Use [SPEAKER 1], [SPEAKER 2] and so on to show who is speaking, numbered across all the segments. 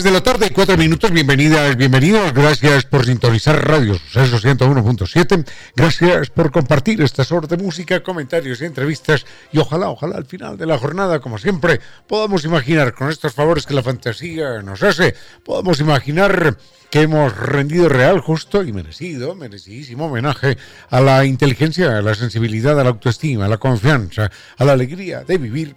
[SPEAKER 1] 3 de la tarde, 4 minutos. Bienvenidas, bienvenidos. Gracias por sintonizar Radio Suceso 101.7. Gracias por compartir estas horas de música, comentarios y entrevistas. Y ojalá, ojalá al final de la jornada, como siempre, podamos imaginar con estos favores que la fantasía nos hace, podamos imaginar que hemos rendido real, justo y merecido, merecidísimo homenaje a la inteligencia, a la sensibilidad, a la autoestima, a la confianza, a la alegría de vivir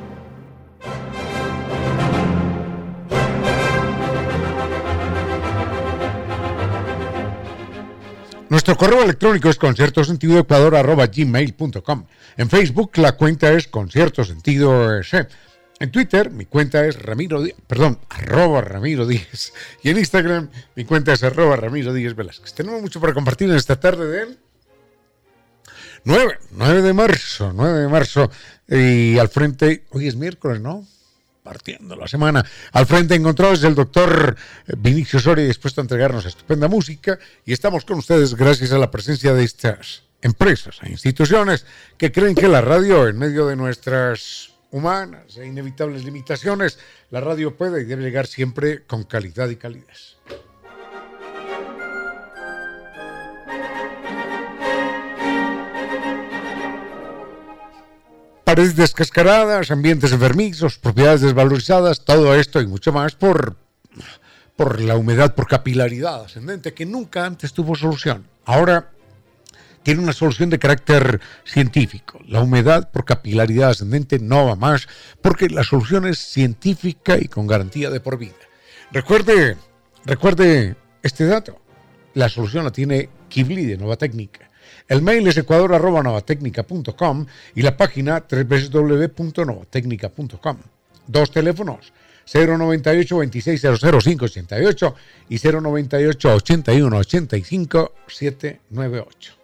[SPEAKER 1] Nuestro correo electrónico es conciertosentidoecuador.gmail.com. En Facebook la cuenta es Concierto Sentido En Twitter mi cuenta es Ramiro Díaz, perdón, arroba Ramiro Díaz. Y en Instagram mi cuenta es arroba Ramiro Díaz Velázquez. Tenemos mucho para compartir en esta tarde de él. 9, 9 de marzo, 9 de marzo. Y al frente, hoy es miércoles, ¿no? Partiendo la semana. Al frente encontrados el doctor Vinicio Soria dispuesto a entregarnos estupenda música y estamos con ustedes gracias a la presencia de estas empresas e instituciones que creen que la radio, en medio de nuestras humanas e inevitables limitaciones, la radio puede y debe llegar siempre con calidad y calidez. Paredes descascaradas, ambientes enfermizos, propiedades desvalorizadas, todo esto y mucho más por, por la humedad, por capilaridad ascendente, que nunca antes tuvo solución. Ahora tiene una solución de carácter científico. La humedad por capilaridad ascendente no va más porque la solución es científica y con garantía de por vida. Recuerde, recuerde este dato. La solución la tiene Kibli de Nueva Técnica. El mail es ecuador.novatecnica.com y la página www.novatecnica.com. Dos teléfonos, 098 2600588 y 098 81 85 798.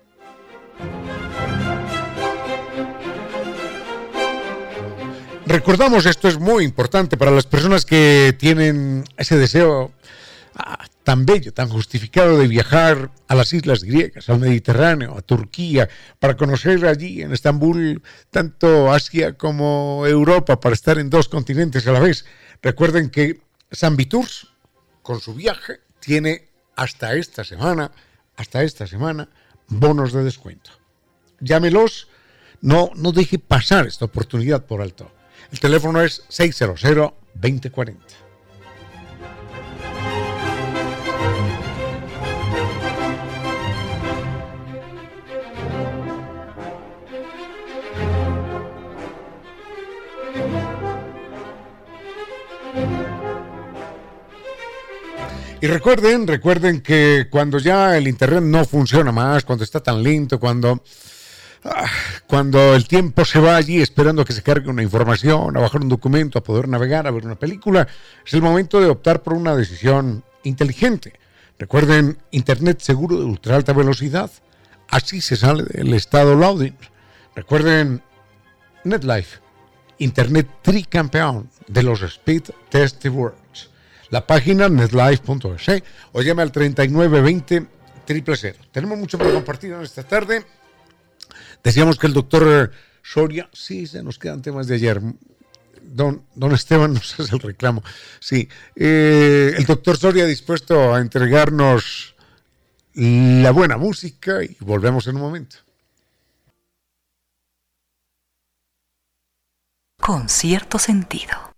[SPEAKER 1] Recordamos, esto es muy importante para las personas que tienen ese deseo Tan bello, tan justificado de viajar a las islas griegas, al Mediterráneo, a Turquía, para conocer allí en Estambul tanto Asia como Europa, para estar en dos continentes a la vez. Recuerden que San Viturs, con su viaje, tiene hasta esta semana, hasta esta semana, bonos de descuento. Llámelos, no, no deje pasar esta oportunidad por alto. El teléfono es 600 2040. Y recuerden, recuerden que cuando ya el Internet no funciona más, cuando está tan lento, cuando, ah, cuando el tiempo se va allí esperando a que se cargue una información, a bajar un documento, a poder navegar, a ver una película, es el momento de optar por una decisión inteligente. Recuerden, Internet seguro de ultra alta velocidad. Así se sale del estado loading. Recuerden, NetLife, Internet tricampeón de los Speed Test Works la página netlife.es o llame al 3920 000. Tenemos mucho para compartir en esta tarde. Decíamos que el doctor Soria, sí, se nos quedan temas de ayer. don, don Esteban nos hace el reclamo. Sí, eh, el doctor Soria dispuesto a entregarnos la buena música y volvemos en un momento.
[SPEAKER 2] Con cierto sentido.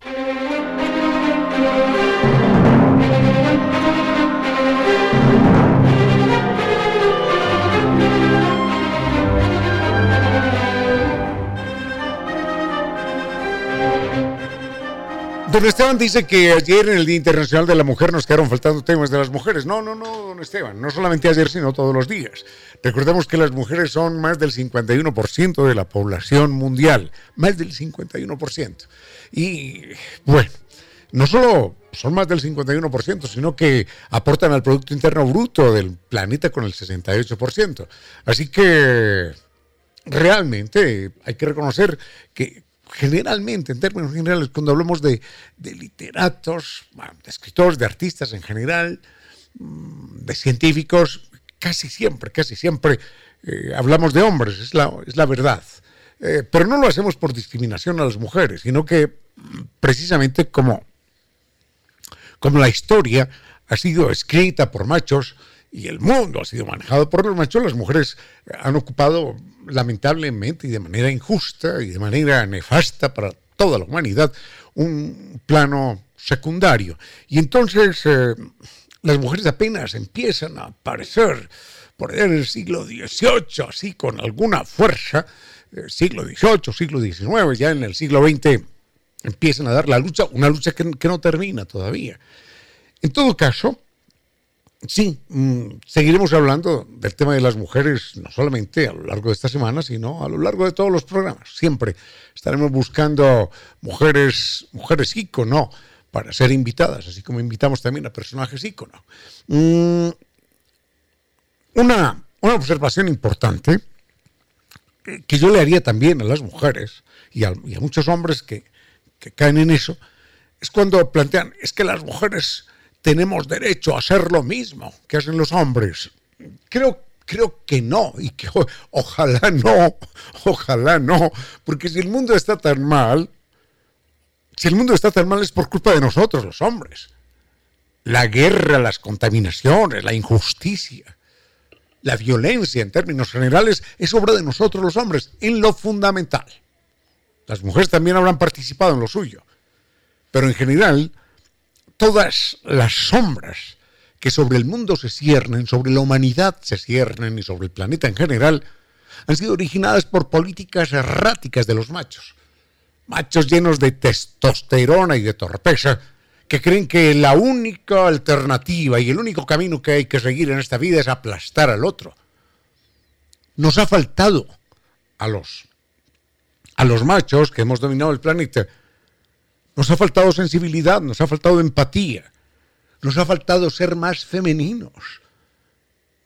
[SPEAKER 1] Don Esteban dice que ayer en el Día Internacional de la Mujer nos quedaron faltando temas de las mujeres. No, no, no, don Esteban, no solamente ayer, sino todos los días. Recordemos que las mujeres son más del 51% de la población mundial, más del 51%. Y bueno, no solo son más del 51%, sino que aportan al Producto Interno Bruto del planeta con el 68%. Así que realmente hay que reconocer que generalmente, en términos generales, cuando hablamos de, literatos, de escritores, de artistas en general, mm, de científicos, casi siempre, casi siempre eh, hablamos de hombres, es la, es la verdad. Eh, pero no lo hacemos por discriminación a las mujeres, sino que mm, precisamente como, como la historia ha sido escrita por machos y el mundo ha sido manejado por los machos, las mujeres han ocupado lamentablemente y de manera injusta y de manera nefasta para toda la humanidad un plano secundario. Y entonces eh, las mujeres apenas empiezan a aparecer por el siglo XVIII, así con alguna fuerza, eh, siglo XVIII, siglo XIX, ya en el siglo XX empiezan a dar la lucha, una lucha que no termina todavía. En todo caso, Sí, mm, seguiremos hablando del tema de las mujeres, no solamente a lo largo de esta semana, sino a lo largo de todos los programas. Siempre estaremos buscando mujeres, mujeres ícono para ser invitadas, así como invitamos también a personajes ícono. Mm, una, una observación importante que yo le haría también a las mujeres y a, y a muchos hombres que, que caen en eso, es cuando plantean, es que las mujeres tenemos derecho a hacer lo mismo que hacen los hombres. Creo, creo que no, y que ojalá no, ojalá no, porque si el mundo está tan mal, si el mundo está tan mal es por culpa de nosotros, los hombres. La guerra, las contaminaciones, la injusticia, la violencia en términos generales es obra de nosotros los hombres, en lo fundamental. Las mujeres también habrán participado en lo suyo, pero en general todas las sombras que sobre el mundo se ciernen, sobre la humanidad se ciernen y sobre el planeta en general, han sido originadas por políticas erráticas de los machos. Machos llenos de testosterona y de torpeza, que creen que la única alternativa y el único camino que hay que seguir en esta vida es aplastar al otro. Nos ha faltado a los, a los machos que hemos dominado el planeta nos ha faltado sensibilidad, nos ha faltado empatía, nos ha faltado ser más femeninos,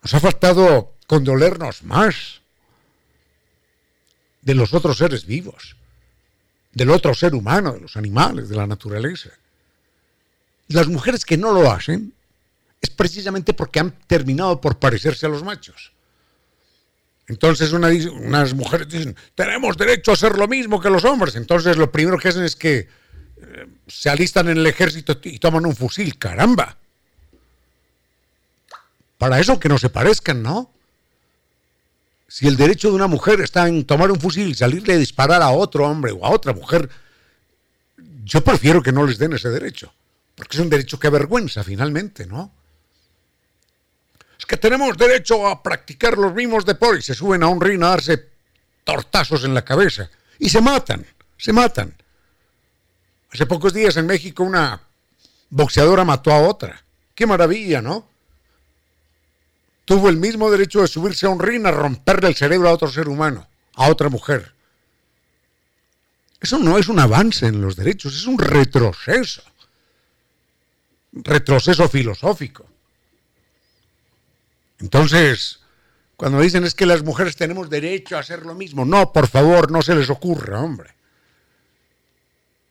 [SPEAKER 1] nos ha faltado condolernos más de los otros seres vivos, del otro ser humano, de los animales, de la naturaleza. las mujeres que no lo hacen es precisamente porque han terminado por parecerse a los machos. Entonces unas mujeres dicen, tenemos derecho a hacer lo mismo que los hombres. Entonces lo primero que hacen es que se alistan en el ejército y toman un fusil, caramba. Para eso que no se parezcan, ¿no? Si el derecho de una mujer está en tomar un fusil y salirle a disparar a otro hombre o a otra mujer, yo prefiero que no les den ese derecho, porque es un derecho que avergüenza finalmente, ¿no? Es que tenemos derecho a practicar los mismos deportes, se suben a un ring a darse tortazos en la cabeza y se matan, se matan. Hace pocos días en México una boxeadora mató a otra. Qué maravilla, ¿no? Tuvo el mismo derecho de subirse a un ring a romperle el cerebro a otro ser humano, a otra mujer. Eso no es un avance en los derechos, es un retroceso. Retroceso filosófico. Entonces, cuando dicen es que las mujeres tenemos derecho a hacer lo mismo, no, por favor, no se les ocurra, hombre.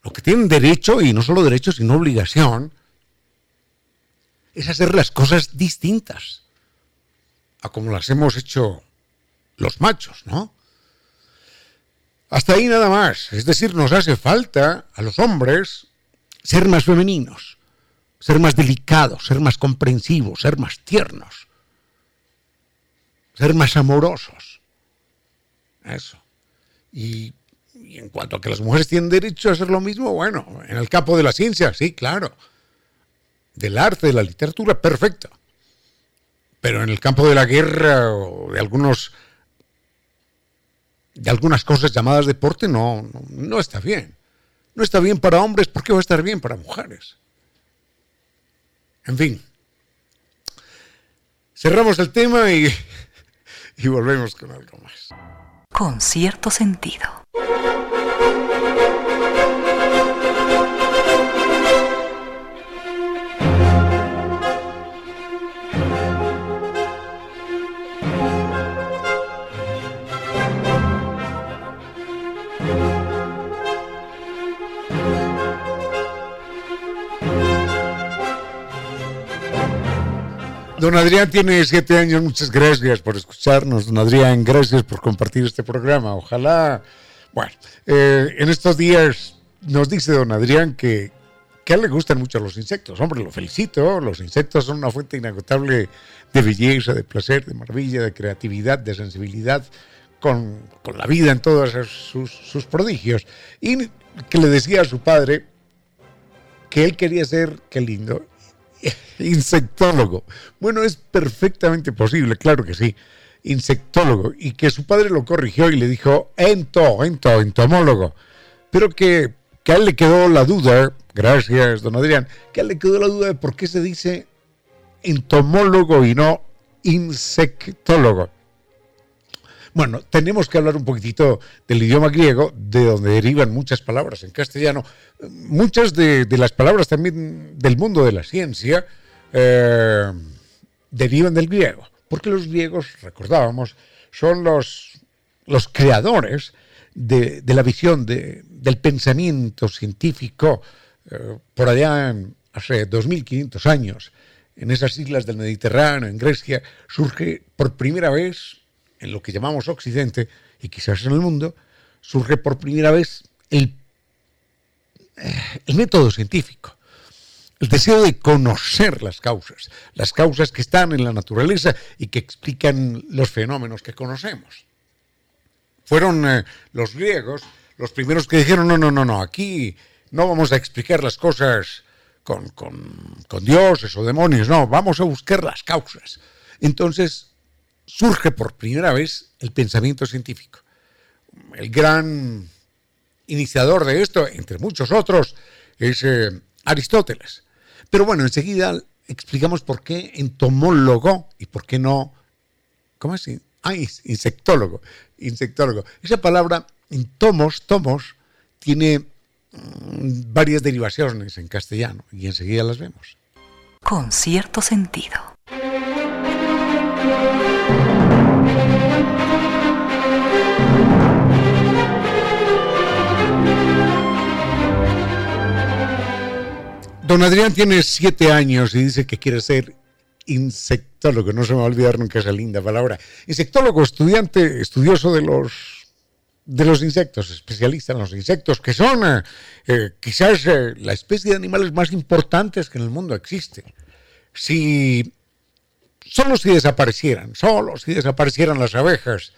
[SPEAKER 1] Lo que tienen derecho, y no solo derecho, sino obligación, es hacer las cosas distintas a como las hemos hecho los machos, ¿no? Hasta ahí nada más. Es decir, nos hace falta a los hombres ser más femeninos, ser más delicados, ser más comprensivos, ser más tiernos, ser más amorosos. Eso. Y, en cuanto a que las mujeres tienen derecho a hacer lo mismo, bueno, en el campo de la ciencia, sí, claro. Del arte, de la literatura, perfecto. Pero en el campo de la guerra o de algunos de algunas cosas llamadas deporte no, no, está bien. No está bien para hombres, ¿por qué va a estar bien para mujeres? En fin. Cerramos el tema y, y volvemos con algo más.
[SPEAKER 2] Con cierto sentido.
[SPEAKER 1] Don Adrián tiene siete años, muchas gracias por escucharnos. Don Adrián, gracias por compartir este programa. Ojalá, bueno, eh, en estos días nos dice don Adrián que, que le gustan mucho los insectos. Hombre, lo felicito, los insectos son una fuente inagotable de belleza, de placer, de maravilla, de creatividad, de sensibilidad con, con la vida en todos sus, sus prodigios. Y que le decía a su padre que él quería ser, qué lindo, insectólogo. Bueno, es perfectamente posible, claro que sí. Insectólogo. Y que su padre lo corrigió y le dijo ento, ento, entomólogo. Pero que, que a él le quedó la duda, gracias, don Adrián, que a él le quedó la duda de por qué se dice entomólogo y no insectólogo. Bueno, tenemos que hablar un poquitito del idioma griego, de donde derivan muchas palabras en castellano. Muchas de, las palabras también del mundo de la ciencia eh, derivan del griego, porque los griegos, recordábamos, son los, los creadores de, la visión del pensamiento científico eh, por allá hace 2500 años. En esas islas del Mediterráneo, en Grecia, surge por primera vez en lo que llamamos Occidente y quizás en el mundo, surge por primera vez el, eh, el método científico, el deseo de conocer las causas, las causas que están en la naturaleza y que explican los fenómenos que conocemos. Fueron eh, los griegos los primeros que dijeron, no, no, no, no, aquí no vamos a explicar las cosas con, con, con dioses o demonios, no, vamos a buscar las causas. Entonces, surge por primera vez el pensamiento científico. El gran iniciador de esto, entre muchos otros, es eh, Aristóteles. Pero bueno, enseguida explicamos por qué entomólogo y por qué no, ¿cómo es? Ah, insectólogo, insectólogo. Esa palabra entomos, tomos, tiene mm, varias derivaciones en castellano y enseguida las vemos.
[SPEAKER 2] Con cierto sentido.
[SPEAKER 1] Don Adrián tiene siete años y dice que quiere ser insectólogo. No se me va a olvidar nunca esa linda palabra. Insectólogo, estudiante, estudioso de los de los insectos, especialista en los insectos, que son eh, eh, quizás eh, la especie de animales más importantes que en el mundo existe. Si solo si desaparecieran, solo si desaparecieran las abejas,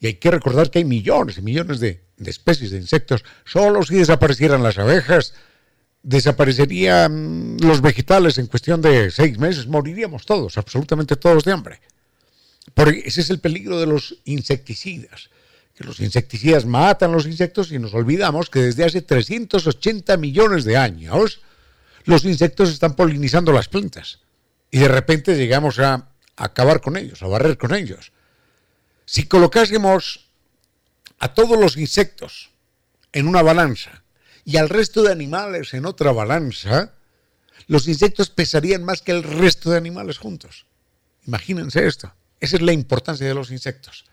[SPEAKER 1] y hay que recordar que hay millones y millones de, de especies de insectos, solo si desaparecieran las abejas, desaparecerían los vegetales en cuestión de seis meses, moriríamos todos, absolutamente todos de hambre. Porque ese es el peligro de los insecticidas, que los insecticidas matan los insectos y nos olvidamos que desde hace 380 millones de años los insectos están polinizando las plantas y de repente llegamos a acabar con ellos, a barrer con ellos. Si colocásemos a todos los insectos en una balanza y al resto de animales en otra balanza, los insectos pesarían más que el resto de animales juntos. Imagínense esto. Esa es la importancia de los insectos.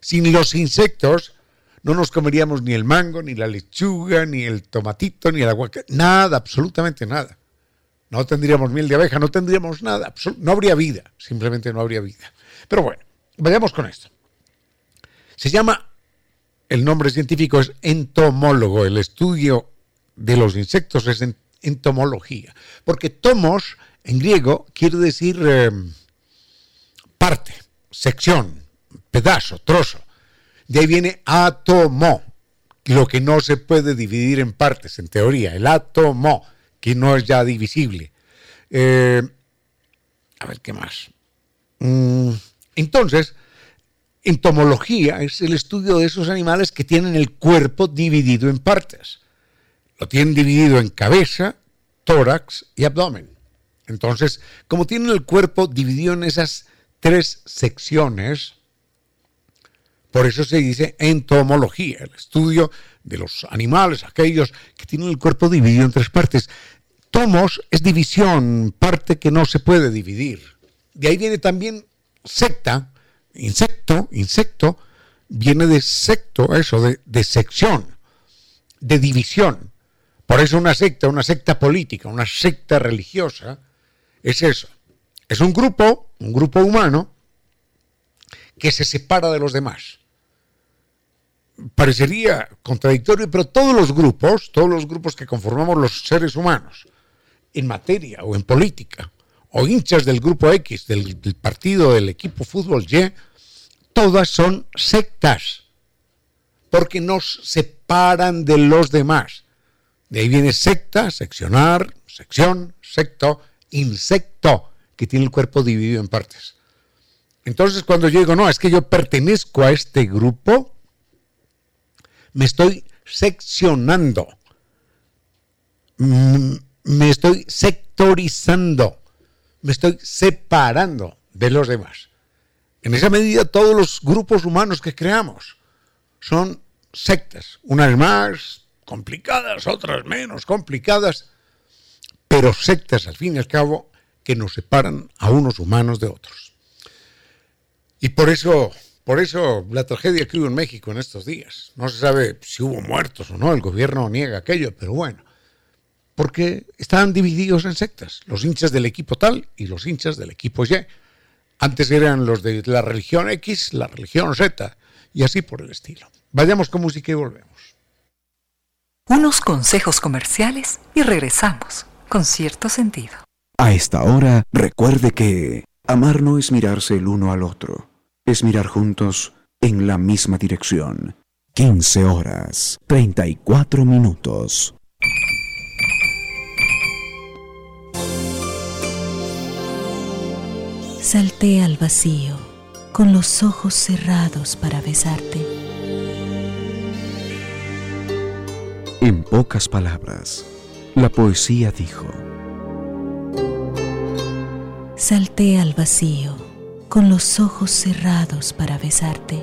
[SPEAKER 1] Sin los insectos no nos comeríamos ni el mango, ni la lechuga, ni el tomatito, ni el aguacate. Nada, absolutamente nada. No tendríamos miel de abeja, no tendríamos nada. No habría vida. Simplemente no habría vida. Pero bueno, vayamos con esto. Se llama el nombre científico es entomólogo. El estudio de los insectos es entomología. Porque tomos en griego quiere decir eh, parte, sección, pedazo, trozo. De ahí viene átomo, lo que no se puede dividir en partes, en teoría. El átomo, que no es ya divisible. Eh, a ver, ¿qué más? Mm, entonces, entomología es el estudio de esos animales que tienen el cuerpo dividido en partes. Lo tienen dividido en cabeza, tórax y abdomen. Entonces, como tienen el cuerpo dividido en esas tres secciones, por eso se dice entomología, el estudio de los animales, aquellos que tienen el cuerpo dividido en tres partes. Tomos es división, parte que no se puede dividir. De ahí viene también secta, insecto, insecto, viene de secto, eso, de, de sección, de división. Por eso una secta, una secta política, una secta religiosa, es eso. Es un grupo, un grupo humano, que se separa de los demás. Parecería contradictorio, pero todos los grupos, todos los grupos que conformamos los seres humanos, en materia o en política, o hinchas del grupo X, del, partido, del equipo fútbol Y, todas son sectas, porque nos separan de los demás. De ahí viene secta, seccionar, sección, secto, insecto, que tiene el cuerpo dividido en partes. Entonces cuando yo digo, no, es que yo pertenezco a este grupo, me estoy seccionando, me estoy sectorizando me estoy separando de los demás. En esa medida todos los grupos humanos que creamos son sectas, unas más complicadas, otras menos complicadas, pero sectas al fin y al cabo que nos separan a unos humanos de otros. Y por eso, por eso la tragedia que hubo en México en estos días. No se sabe si hubo muertos o no, el gobierno niega aquello, pero bueno, porque estaban divididos en sectas, los hinchas del equipo tal y los hinchas del equipo Y. Antes eran los de la religión X, la religión Z, y así por el estilo. Vayamos con música y volvemos.
[SPEAKER 2] Unos consejos comerciales y regresamos con cierto sentido.
[SPEAKER 3] A esta hora, recuerde que amar no es mirarse el uno al otro, es mirar juntos en la misma dirección. 15 horas, 34 minutos.
[SPEAKER 4] Salté al vacío con los ojos cerrados para besarte.
[SPEAKER 3] En pocas palabras, la poesía dijo.
[SPEAKER 4] Salté al vacío con los ojos cerrados para besarte.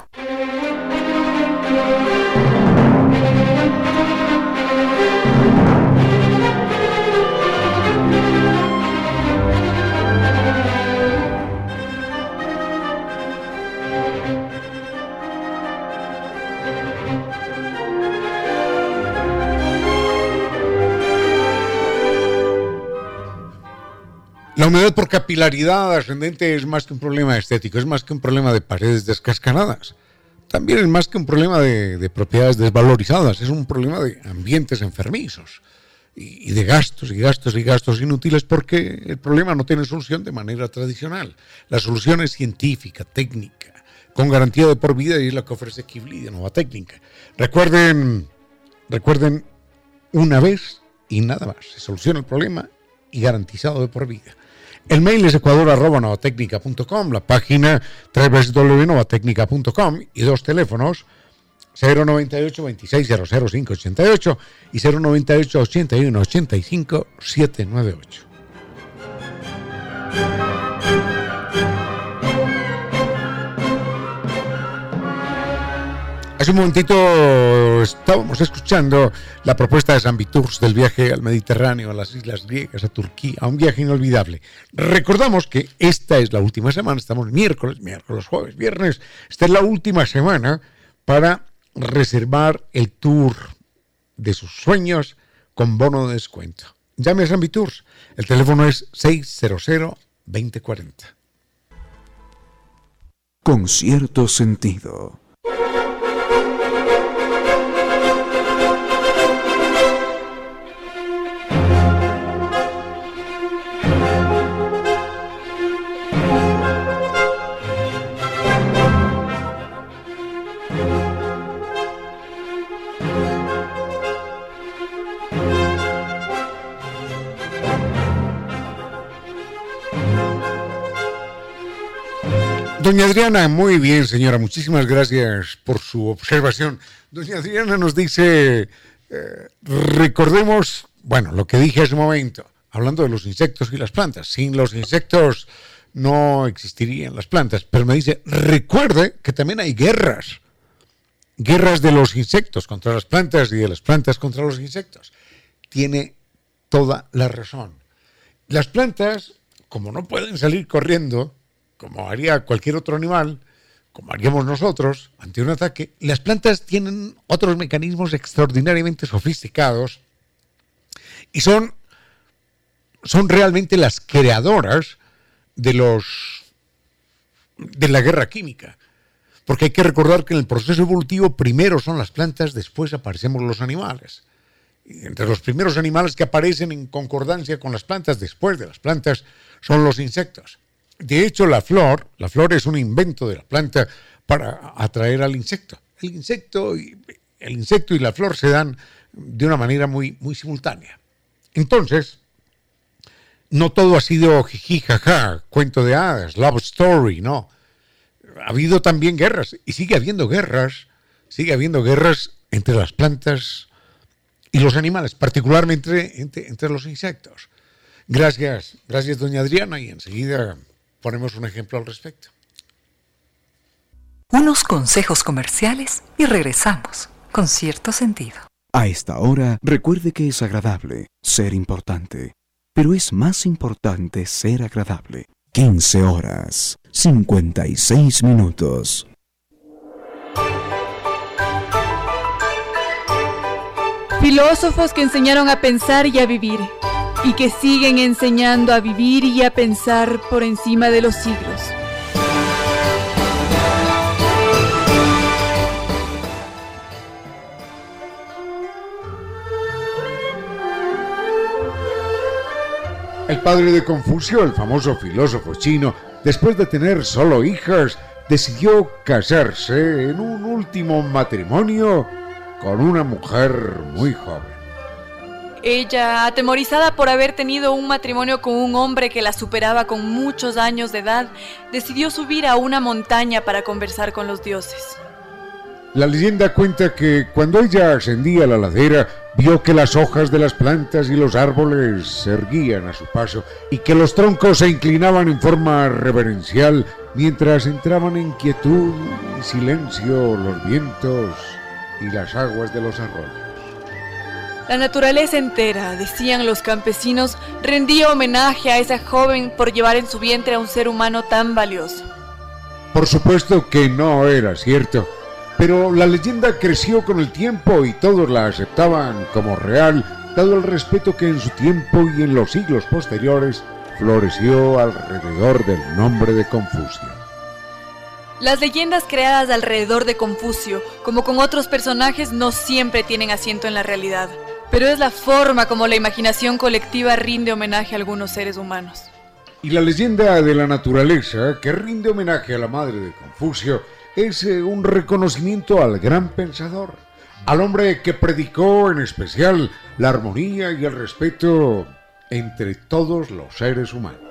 [SPEAKER 1] La humedad por capilaridad ascendente es más que un problema estético, es más que un problema de paredes descascaradas. También es más que un problema de, propiedades desvalorizadas, es un problema de ambientes enfermizos y, de gastos y gastos y gastos inútiles porque el problema no tiene solución de manera tradicional. La solución es científica, técnica, con garantía de por vida y es la que ofrece Kibli de Nueva Técnica. Recuerden, recuerden una vez y nada más. Se soluciona el problema y garantizado de por vida. El mail es ecuador.novatecnica.com, la página www.novatecnica.com y dos teléfonos 098 26 588 y 098 81 85 798. Hace un momentito estábamos escuchando la propuesta de San Viturs del viaje al Mediterráneo, a las islas griegas, a Turquía, a un viaje inolvidable. Recordamos que esta es la última semana, estamos miércoles, miércoles, jueves, viernes, esta es la última semana para reservar el tour de sus sueños con bono de descuento. Llame a San Tours. El teléfono es 600 2040.
[SPEAKER 3] Con cierto sentido.
[SPEAKER 1] Doña Adriana, muy bien, señora. Muchísimas gracias por su observación. Doña Adriana nos dice, eh, recordemos, bueno, lo que dije hace un momento, hablando de los insectos y las plantas. Sin los insectos no existirían las plantas. Pero me dice, recuerde que también hay guerras. Guerras de los insectos contra las plantas y de las plantas contra los insectos. Tiene toda la razón. Las plantas, como no pueden salir corriendo, como haría cualquier otro animal, como haríamos nosotros ante un ataque, las plantas tienen otros mecanismos extraordinariamente sofisticados y son, son realmente las creadoras de los de la guerra química. Porque hay que recordar que en el proceso evolutivo primero son las plantas, después aparecemos los animales. Y entre los primeros animales que aparecen en concordancia con las plantas, después de las plantas, son los insectos. De hecho, la flor, la flor es un invento de la planta para atraer al insecto. El insecto y, el insecto y la flor se dan de una manera muy, muy simultánea. Entonces, no todo ha sido jiji, jaja, cuento de hadas, love story, no. Ha habido también guerras y sigue habiendo guerras, sigue habiendo guerras entre las plantas y los animales, particularmente entre, entre los insectos. Gracias, gracias doña Adriana y enseguida ponemos un ejemplo al respecto.
[SPEAKER 2] Unos consejos comerciales y regresamos con cierto sentido.
[SPEAKER 3] A esta hora, recuerde que es agradable ser importante, pero es más importante ser agradable. 15 horas, 56 minutos.
[SPEAKER 5] Filósofos que enseñaron a pensar y a vivir y que siguen enseñando a vivir y a pensar por encima de los siglos.
[SPEAKER 1] El padre de Confucio, el famoso filósofo chino, después de tener solo hijas, decidió casarse en un último matrimonio con una mujer muy joven.
[SPEAKER 5] Ella, atemorizada por haber tenido un matrimonio con un hombre que la superaba con muchos años de edad, decidió subir a una montaña para conversar con los dioses.
[SPEAKER 1] La leyenda cuenta que cuando ella ascendía a la ladera, vio que las hojas de las plantas y los árboles se erguían a su paso y que los troncos se inclinaban en forma reverencial mientras entraban en quietud y silencio los vientos y las aguas de los arroyos.
[SPEAKER 5] La naturaleza entera, decían los campesinos, rendía homenaje a esa joven por llevar en su vientre a un ser humano tan valioso.
[SPEAKER 1] Por supuesto que no era cierto, pero la leyenda creció con el tiempo y todos la aceptaban como real, dado el respeto que en su tiempo y en los siglos posteriores floreció alrededor del nombre de Confucio.
[SPEAKER 5] Las leyendas creadas alrededor de Confucio, como con otros personajes, no siempre tienen asiento en la realidad pero es la forma como la imaginación colectiva rinde homenaje a algunos seres humanos.
[SPEAKER 1] Y la leyenda de la naturaleza que rinde homenaje a la madre de Confucio es eh, un reconocimiento al gran pensador, al hombre que predicó en especial la armonía y el respeto entre todos los seres humanos.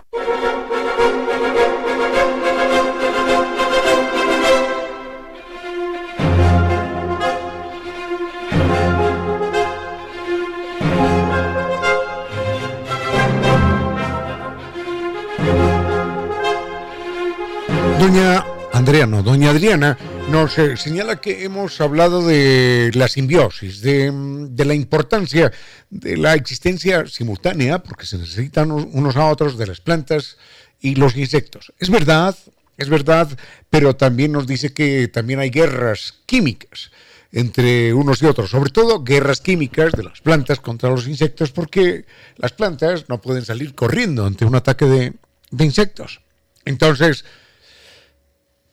[SPEAKER 1] Adriana nos eh, señala que hemos hablado de la simbiosis, de, de, la importancia de la existencia simultánea, porque se necesitan unos a otros de las plantas y los insectos. Es verdad, es verdad, pero también nos dice que también hay guerras químicas entre unos y otros, sobre todo guerras químicas de las plantas contra los insectos, porque las plantas no pueden salir corriendo ante un ataque de, de insectos. Entonces,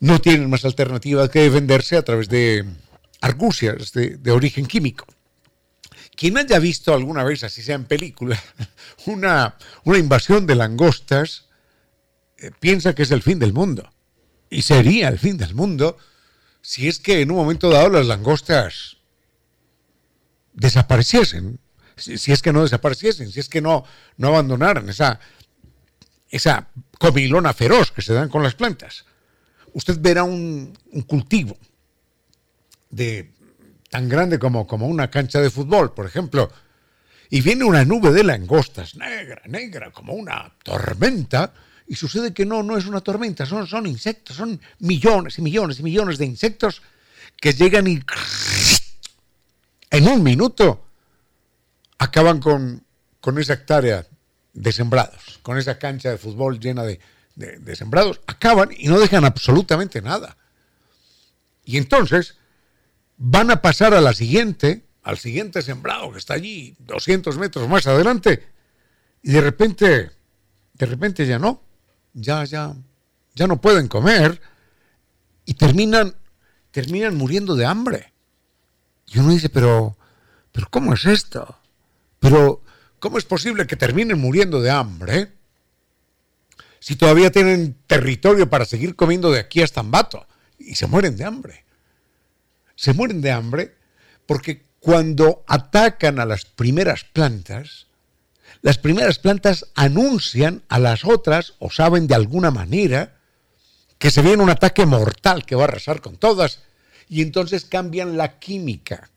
[SPEAKER 1] no tienen más alternativa que defenderse a través de argucias de, origen químico. Quien haya visto alguna vez, así sea en película, una, una invasión de langostas, eh, piensa que es el fin del mundo. Y sería el fin del mundo si es que en un momento dado las langostas desapareciesen, si, es que no desapareciesen, si es que no, no abandonaran esa, esa comilona feroz que se dan con las plantas usted verá un, cultivo de tan grande como, como una cancha de fútbol, por ejemplo, y viene una nube de langostas, negra, negra, como una tormenta, y sucede que no, no es una tormenta, son, son insectos, son millones y millones y millones de insectos que llegan y en un minuto acaban con, con esa hectárea de sembrados, con esa cancha de fútbol llena de, de, sembrados, acaban y no dejan absolutamente nada. Y entonces van a pasar a la siguiente, al siguiente sembrado que está allí 200 metros más adelante, y de repente, de repente ya no, ya, ya, ya no pueden comer y terminan, terminan muriendo de hambre. Y uno dice, pero, pero ¿cómo es esto? Pero, ¿cómo es posible que terminen muriendo de hambre? Si todavía tienen territorio para seguir comiendo de aquí hasta Ambato? Y se mueren de hambre. Se mueren de hambre porque cuando atacan a las primeras plantas, las primeras plantas anuncian a las otras o saben de alguna manera que se viene un ataque mortal que va a arrasar con todas y entonces cambian la química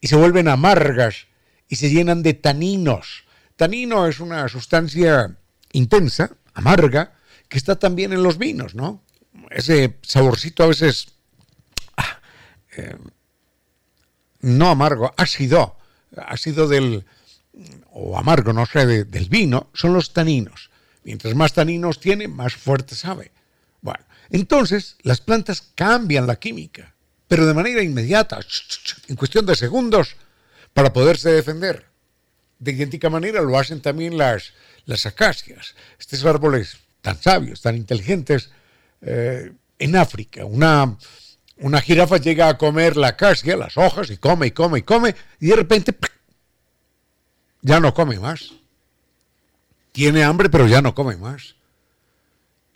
[SPEAKER 1] y se vuelven amargas y se llenan de taninos. Tanino es una sustancia intensa amarga, que está también en los vinos, ¿no? Ese saborcito a veces, ah, eh, no amargo, ácido, ácido del, o amargo, no sé, del vino, son los taninos. Mientras más taninos tiene, más fuerte sabe. Bueno, entonces las plantas cambian la química, pero de manera inmediata, en cuestión de segundos, para poderse defender. De idéntica manera lo hacen también las, las acacias, estos árboles tan sabios, tan inteligentes, eh, en África. Una, una jirafa llega a comer la acacia, las hojas, y come y come y come, y de repente ya no come más. Tiene hambre, pero ya no come más.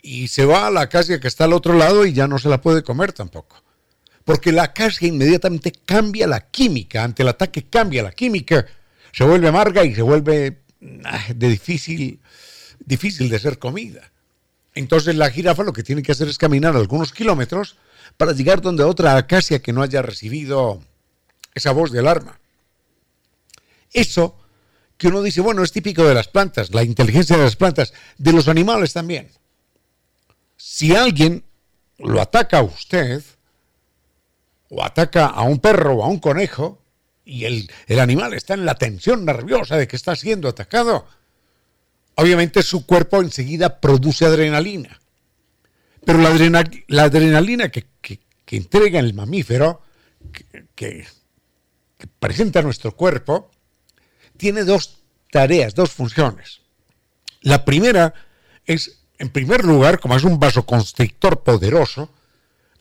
[SPEAKER 1] Y se va a la acacia que está al otro lado y ya no se la puede comer tampoco. Porque la acacia inmediatamente cambia la química, ante el ataque cambia la química, se vuelve amarga y se vuelve Ah, de difícil, difícil de ser comida. Entonces la jirafa lo que tiene que hacer es caminar algunos kilómetros para llegar donde otra acacia que no haya recibido esa voz de alarma. Eso que uno dice, bueno, es típico de las plantas, la inteligencia de las plantas, de los animales también. Si alguien lo ataca a usted, o ataca a un perro o a un conejo, y el, animal está en la tensión nerviosa de que está siendo atacado, obviamente su cuerpo enseguida produce adrenalina. Pero la, adrenalina que, entrega el mamífero, que, presenta nuestro cuerpo, tiene dos tareas, dos funciones. La primera es, en primer lugar, como es un vasoconstrictor poderoso,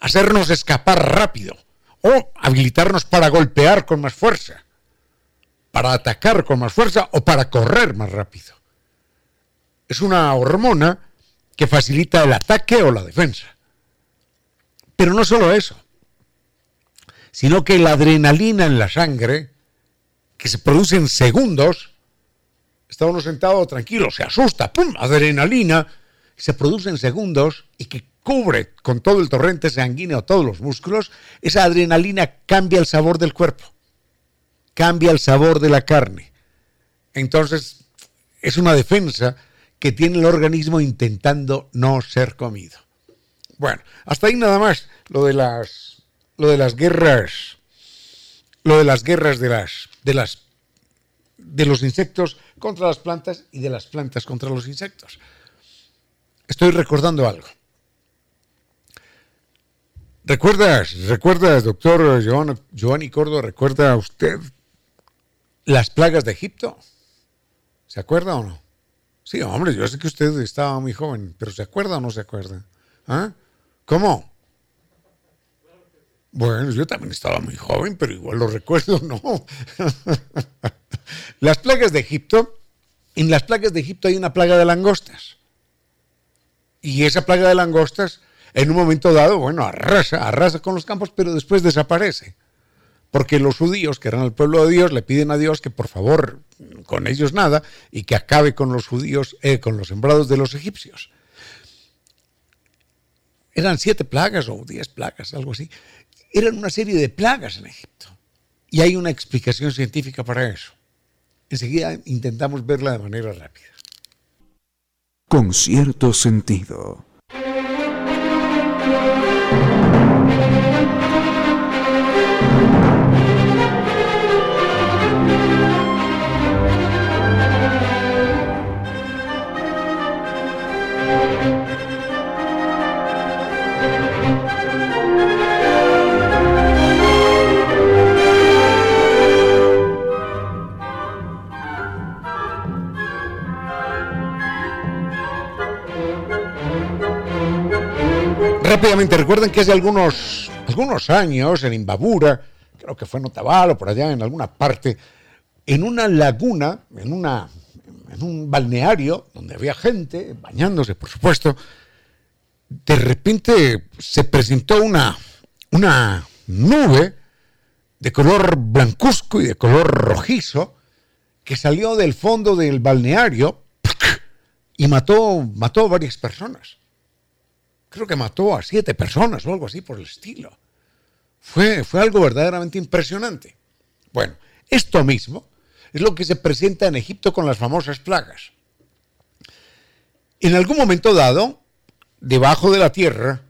[SPEAKER 1] hacernos escapar rápido o habilitarnos para golpear con más fuerza, para atacar con más fuerza o para correr más rápido. Es una hormona que facilita el ataque o la defensa. Pero no solo eso, sino que la adrenalina en la sangre, que se produce en segundos, está uno sentado tranquilo, se asusta, ¡pum! Adrenalina, se produce en segundos y que cubre con todo el torrente sanguíneo todos los músculos, esa adrenalina cambia el sabor del cuerpo, cambia el sabor de la carne. Entonces, es una defensa que tiene el organismo intentando no ser comido. Bueno, hasta ahí nada más lo de las, lo de las guerras, lo de las guerras de las, de las, de los insectos contra las plantas y de las plantas contra los insectos. Estoy recordando algo. ¿Recuerdas, recuerdas, doctor Giovanni Cordo, recuerda usted las plagas de Egipto? ¿Se acuerda o no? Sí, hombre, yo sé que usted estaba muy joven, pero ¿se acuerda o no se acuerda? ¿Ah? ¿Cómo? Bueno, yo también estaba muy joven, pero igual lo recuerdo, ¿no? las plagas de Egipto, en las plagas de Egipto hay una plaga de langostas. Y esa plaga de langostas en un momento dado, bueno, arrasa, arrasa con los campos, pero después desaparece. Porque los judíos, que eran el pueblo de Dios, le piden a Dios que por favor, con ellos nada, y que acabe con los judíos, eh, con los sembrados de los egipcios. Eran siete plagas o diez plagas, algo así. Eran una serie de plagas en Egipto. Y hay una explicación científica para eso. Enseguida intentamos verla de manera rápida.
[SPEAKER 3] Con cierto sentido. Thank you.
[SPEAKER 1] Rápidamente, recuerden que hace algunos, algunos años en Imbabura, creo que fue en Otavalo, por allá en alguna parte, en una laguna, en, una, en un balneario donde había gente bañándose, por supuesto, de repente se presentó una, una nube de color blancuzco y de color rojizo que salió del fondo del balneario y mató, mató varias personas creo que mató a siete personas o algo así por el estilo. Fue, fue algo verdaderamente impresionante. Bueno, esto mismo es lo que se presenta en Egipto con las famosas plagas. En algún momento dado, debajo de la tierra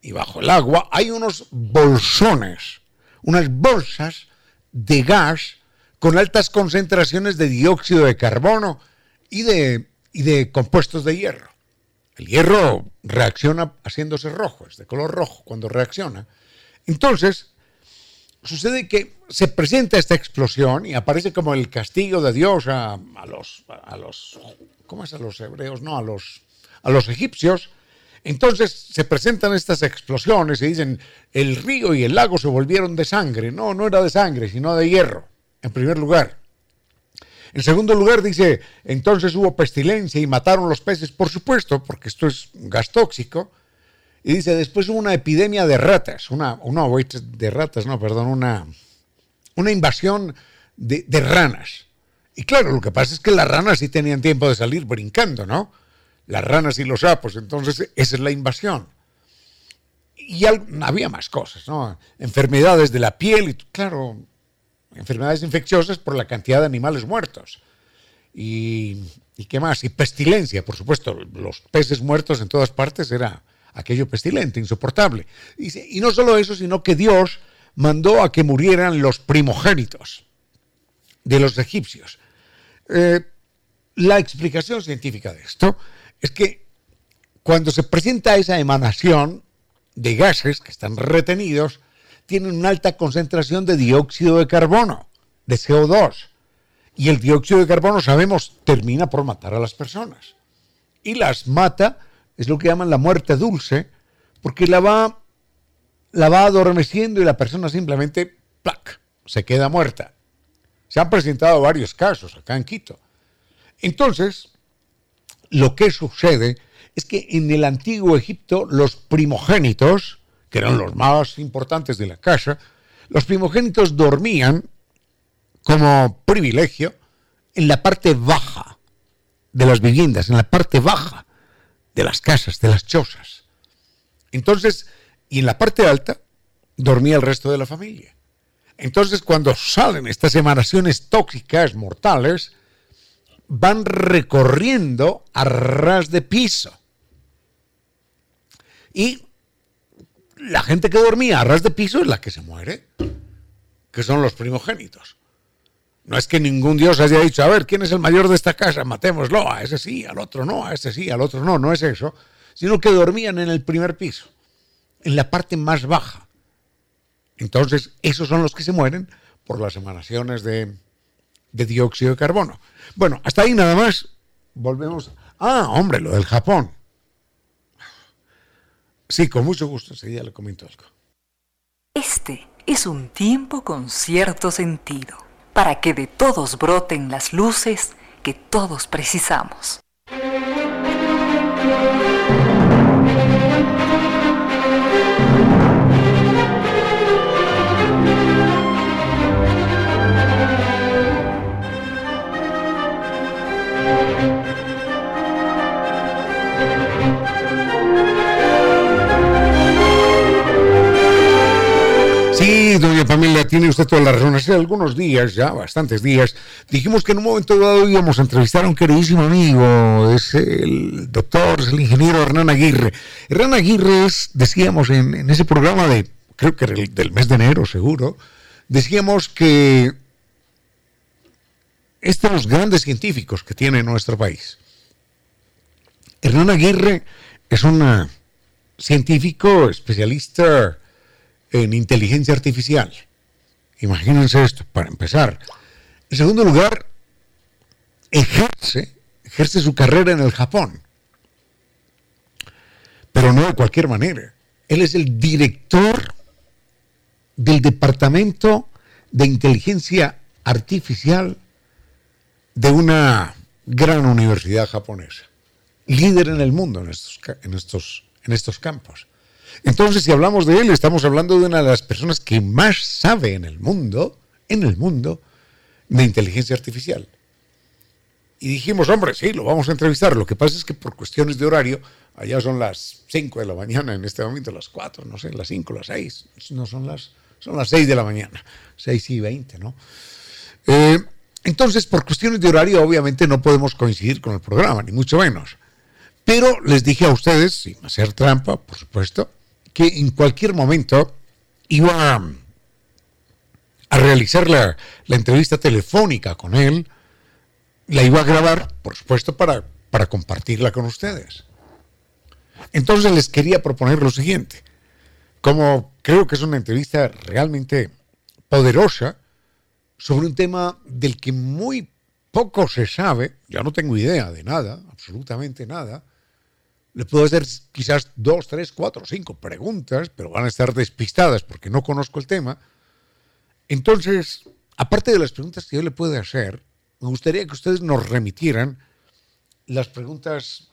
[SPEAKER 1] y bajo el agua, hay unos bolsones, unas bolsas de gas con altas concentraciones de dióxido de carbono y de, y de compuestos de hierro. El hierro reacciona haciéndose rojo, es de color rojo cuando reacciona. Entonces, sucede que se presenta esta explosión y aparece como el castigo de Dios a, los, a los, ¿cómo es a los hebreos? No, a los, a los egipcios. Entonces se presentan estas explosiones y dicen, el río y el lago se volvieron de sangre. No, no era de sangre, sino de hierro, en primer lugar. En segundo lugar, dice, entonces hubo pestilencia y mataron los peces, por supuesto, porque esto es gas tóxico. Y dice, después hubo una epidemia de ratas, una, una de ratas, no, perdón, una, una invasión de, ranas. Y claro, lo que pasa es que las ranas sí tenían tiempo de salir brincando, ¿no? Las ranas y los sapos, entonces esa es la invasión. Y había más cosas, ¿no? Enfermedades de la piel, y claro, enfermedades infecciosas por la cantidad de animales muertos. Y, qué más? Y pestilencia, por supuesto. Los peces muertos en todas partes era aquello pestilente, insoportable. Y, no solo eso, sino que Dios mandó a que murieran los primogénitos de los egipcios. Eh, la explicación científica de esto es que cuando se presenta esa emanación de gases que están retenidos, tienen una alta concentración de dióxido de carbono, de CO2. Y el dióxido de carbono, sabemos, termina por matar a las personas. Y las mata, es lo que llaman la muerte dulce, porque la va, la va adormeciendo y la persona simplemente, se queda muerta. Se han presentado varios casos acá en Quito. Entonces, lo que sucede es que en el antiguo Egipto los primogénitos, que eran los más importantes de la casa, los primogénitos dormían como privilegio en la parte baja de las viviendas, en la parte baja de las casas, de las chozas. Entonces, y en la parte alta dormía el resto de la familia. Entonces, cuando salen estas emanaciones tóxicas mortales, van recorriendo a ras de piso. Y la gente que dormía a ras de piso es la que se muere, que son los primogénitos. No es que ningún dios haya dicho, a ver, ¿quién es el mayor de esta casa? Matémoslo, a ese sí, al otro no, a ese sí, al otro no, no es eso, sino que dormían en el primer piso, en la parte más baja. Entonces, esos son los que se mueren por las emanaciones de, de dióxido de carbono. Bueno, hasta ahí nada más. Volvemos. Ah, hombre, lo del Japón. Sí, con mucho gusto, enseguida le comento algo.
[SPEAKER 2] Este es un tiempo con cierto sentido para que de todos broten las luces que todos precisamos.
[SPEAKER 1] Sí, doña Pamela, tiene usted toda la razón. Hace algunos días, ya bastantes días, dijimos que en un momento dado íbamos a entrevistar a un queridísimo amigo, es el doctor, es el ingeniero Hernán Aguirre. Hernán Aguirre es, decíamos en, ese programa de, creo que del mes de enero seguro, decíamos que es de los grandes científicos que tiene nuestro país. Hernán Aguirre es un científico especialista en inteligencia artificial. Imagínense esto, para empezar. En segundo lugar, ejerce, ejerce su carrera en el Japón. Pero no de cualquier manera. Él es el director del Departamento de Inteligencia Artificial de una gran universidad japonesa. Líder en el mundo en estos, en estos, en estos campos. Entonces, si hablamos de él, estamos hablando de una de las personas que más sabe en el mundo, en el mundo, de inteligencia artificial. Y dijimos, hombre, sí, lo vamos a entrevistar. Lo que pasa es que por cuestiones de horario, allá son las 5 de la mañana, en este momento las 4, no sé, las 5, las 6, no son las, son las 6 de la mañana, 6 y 20, ¿no? Eh, entonces, por cuestiones de horario, obviamente no podemos coincidir con el programa, ni mucho menos. Pero les dije a ustedes, sin hacer trampa, por supuesto, que en cualquier momento iba a, realizar la, entrevista telefónica con él, la iba a grabar, por supuesto, para, para compartirla con ustedes. Entonces les quería proponer lo siguiente. Como creo que es una entrevista realmente poderosa sobre un tema del que muy poco se sabe, yo no tengo idea de nada, absolutamente nada, le puedo hacer quizás dos, tres, cuatro, cinco preguntas, pero van a estar despistadas porque no conozco el tema. Entonces, aparte de las preguntas que yo le puedo hacer, me gustaría que ustedes nos remitieran las preguntas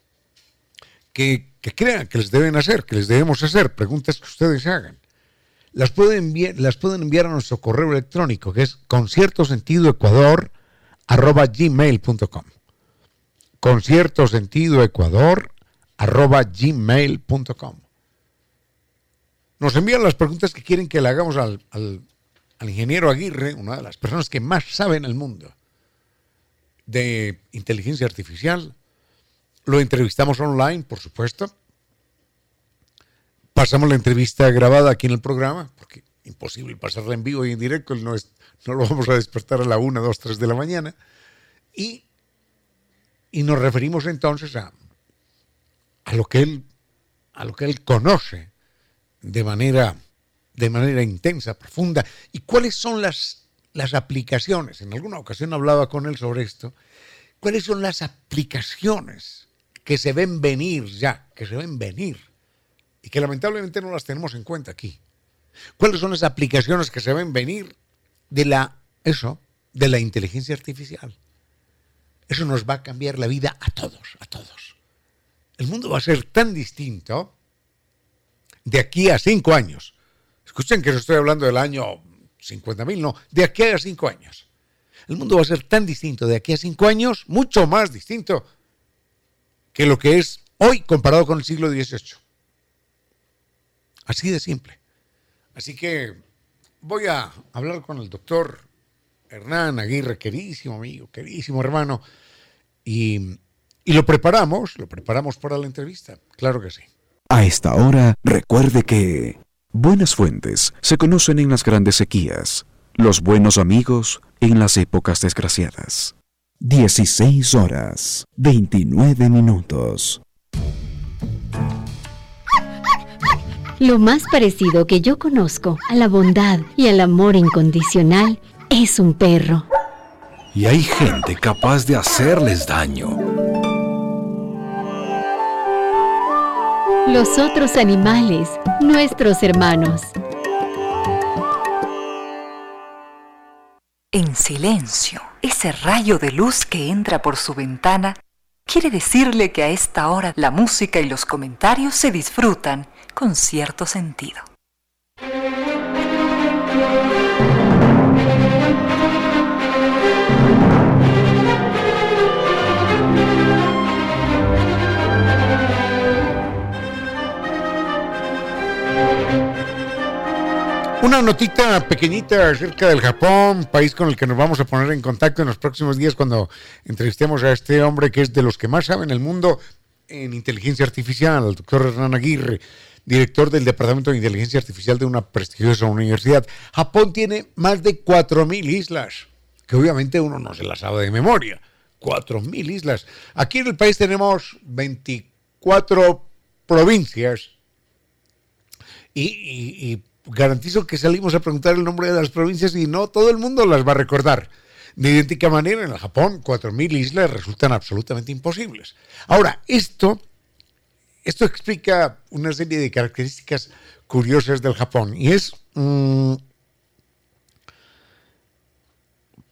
[SPEAKER 1] que, crean que les deben hacer, que les debemos hacer, preguntas que ustedes hagan. Las pueden, enviar, a nuestro correo electrónico, que es conciertosentidoecuador.gmail.com conciertosentidoecuador arroba gmail.com. Nos envían las preguntas que quieren que le hagamos al, ingeniero Aguirre, una de las personas que más sabe en el mundo de inteligencia artificial. Lo entrevistamos online, por supuesto. Pasamos la entrevista grabada aquí en el programa, porque imposible pasarla en vivo y en directo, no, es, no lo vamos a despertar a la 1, 2, 3 de la mañana. Y, y nos referimos entonces a a lo que él, a lo que él conoce de manera, de manera intensa, profunda. ¿Y cuáles son las, las aplicaciones? En alguna ocasión hablaba con él sobre esto. ¿Cuáles son las aplicaciones que se ven venir ya, que se ven venir y que lamentablemente no las tenemos en cuenta aquí? ¿Cuáles son las aplicaciones que se ven venir de la, eso, de la inteligencia artificial? Eso nos va a cambiar la vida a todos, a todos el mundo va a ser tan distinto de aquí a cinco años. Escuchen que no estoy hablando del año 50.000, no, de aquí a cinco años. El mundo va a ser tan distinto de aquí a cinco años, mucho más distinto que lo que es hoy comparado con el siglo XVIII. Así de simple. Así que voy a hablar con el doctor Hernán Aguirre, queridísimo amigo, queridísimo hermano, y y lo preparamos, lo preparamos para la entrevista, claro que sí.
[SPEAKER 3] A esta hora, recuerde que buenas fuentes se conocen en las grandes sequías, los buenos amigos en las épocas desgraciadas. 16 horas, 29 minutos.
[SPEAKER 6] Lo más parecido que yo conozco a la bondad y al amor incondicional es un perro.
[SPEAKER 7] Y hay gente capaz de hacerles daño.
[SPEAKER 6] Los otros animales, nuestros hermanos.
[SPEAKER 2] En silencio, ese rayo de luz que entra por su ventana quiere decirle que a esta hora la música y los comentarios se disfrutan con cierto sentido.
[SPEAKER 1] Una notita pequeñita acerca del Japón, país con el que nos vamos a poner en contacto en los próximos días cuando entrevistemos a este hombre que es de los que más sabe en el mundo en inteligencia artificial, el doctor Hernán Aguirre, director del Departamento de Inteligencia Artificial de una prestigiosa universidad. Japón tiene más de 4.000 islas, que obviamente uno no se las sabe de memoria. 4.000 islas. Aquí en el país tenemos 24 provincias y, y garantizo que salimos a preguntar el nombre de las provincias y no todo el mundo las va a recordar. De idéntica manera, en el Japón, 4.000 islas resultan absolutamente imposibles. Ahora, esto, esto explica una serie de características curiosas del Japón. Y es, mmm,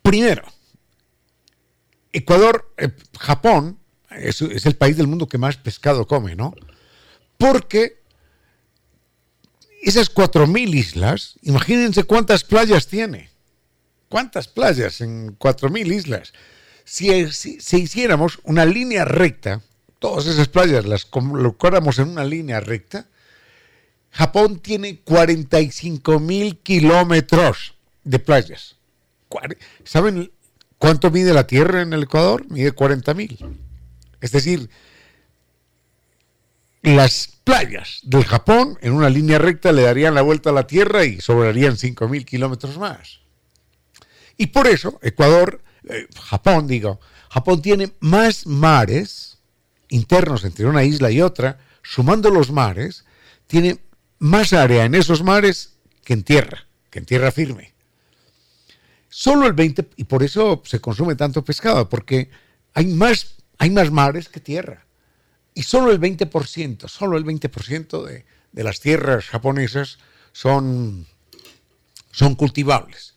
[SPEAKER 1] primero, Ecuador, eh, Japón, es el país del mundo que más pescado come, ¿no? Porque esas 4.000 islas, imagínense cuántas playas tiene. ¿Cuántas playas en 4.000 islas? Si, si, si, hiciéramos una línea recta, todas esas playas las colocáramos en una línea recta, Japón tiene 45.000 kilómetros de playas. ¿Saben cuánto mide la Tierra en el Ecuador? Mide 40.000. Es decir, las playas del Japón en una línea recta le darían la vuelta a la Tierra y sobrarían 5.000 kilómetros más. Y por eso Ecuador, eh, Japón digo, Japón tiene más mares internos entre una isla y otra, sumando los mares, tiene más área en esos mares que en tierra, que en tierra firme. Solo el 20, y por eso se consume tanto pescado, porque hay más, hay más mares que tierra y solo el 20%, solo el 20% de, de, las tierras japonesas son, son cultivables.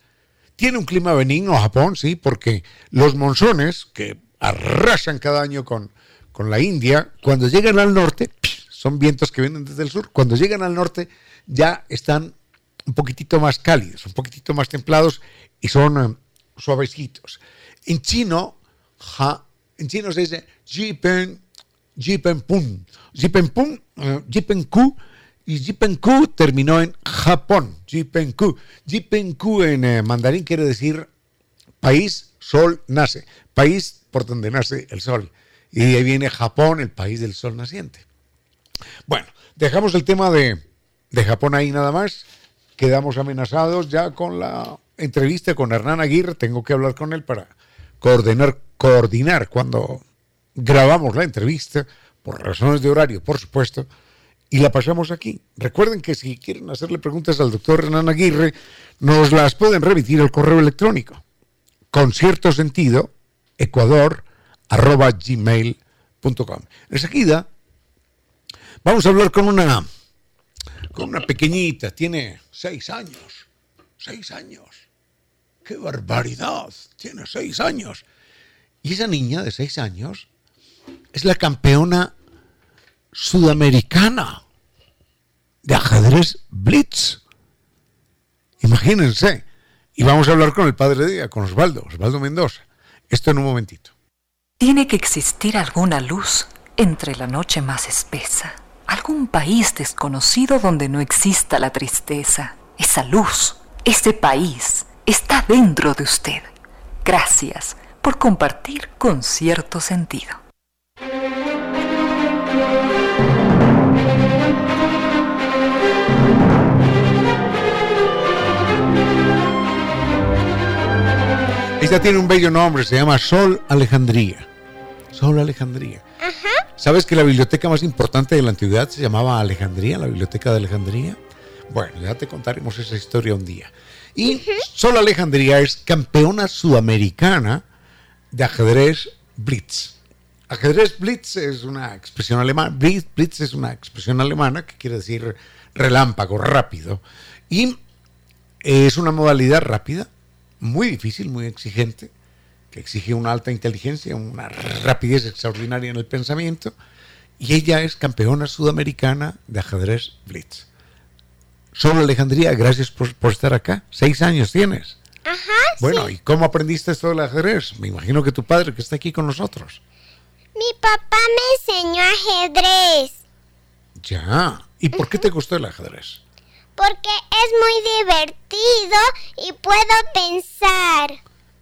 [SPEAKER 1] Tiene un clima benigno Japón, sí, porque los monzones, que arrasan cada año con, con la India, cuando llegan al norte, son vientos que vienen desde el sur, cuando llegan al norte ya están un poquitito más cálidos, un poquitito más templados y son um, suavecitos. En chino, en chino se dice Jipenpun. Jipenpun, uh, Jipenku, y Jipenku terminó en Japón. Jipenku. Jipenku en eh, mandarín quiere decir país, sol, nace. País por donde nace el sol. Y ahí viene Japón, el país del sol naciente. Bueno, dejamos el tema de, de Japón ahí nada más. Quedamos amenazados ya con la entrevista con Hernán Aguirre. Tengo que hablar con él para coordinar, coordinar cuando grabamos la entrevista, por razones de horario, por supuesto, y la pasamos aquí. Recuerden que si quieren hacerle preguntas al doctor Hernán Aguirre, nos las pueden remitir al correo electrónico. Con cierto sentido, ecuador arroba gmail.com. Enseguida vamos a hablar con una, con una pequeñita, tiene seis años. Seis años. ¡Qué barbaridad! Tiene seis años. Y esa niña de seis años es la campeona sudamericana de ajedrez Blitz. Imagínense. Y vamos a hablar con el padre de ella, con Osvaldo, Osvaldo Mendoza. Esto en un momentito.
[SPEAKER 2] Tiene que existir alguna luz entre la noche más espesa, algún país desconocido donde no exista la tristeza. Esa luz, ese país, está dentro de usted. Gracias por compartir con cierto sentido.
[SPEAKER 1] Esta tiene un bello nombre, se llama Sol Alejandría. Sol Alejandría. ¿Sabes que la biblioteca más importante de la antigüedad se llamaba Alejandría, la biblioteca de Alejandría? Bueno, ya te contaremos esa historia un día. Y. Sol Alejandría es campeona sudamericana de ajedrez Blitz. Ajedrez Blitz es una expresión alemana. Blitz, Blitz es una expresión alemana que quiere decir relámpago, rápido. Y es una modalidad rápida, muy difícil, muy exigente, que exige una alta inteligencia, una rapidez extraordinaria en el pensamiento. Y ella es campeona sudamericana de ajedrez Blitz. Solo Alejandría, gracias por, por estar acá. Seis años tienes.
[SPEAKER 8] Ajá.
[SPEAKER 1] Bueno, ¿y cómo aprendiste esto del ajedrez? Me imagino que tu padre que está aquí con nosotros.
[SPEAKER 8] Mi papá me enseñó ajedrez.
[SPEAKER 1] Ya. ¿Y por qué te gustó el ajedrez?
[SPEAKER 8] Porque es muy divertido y puedo pensar.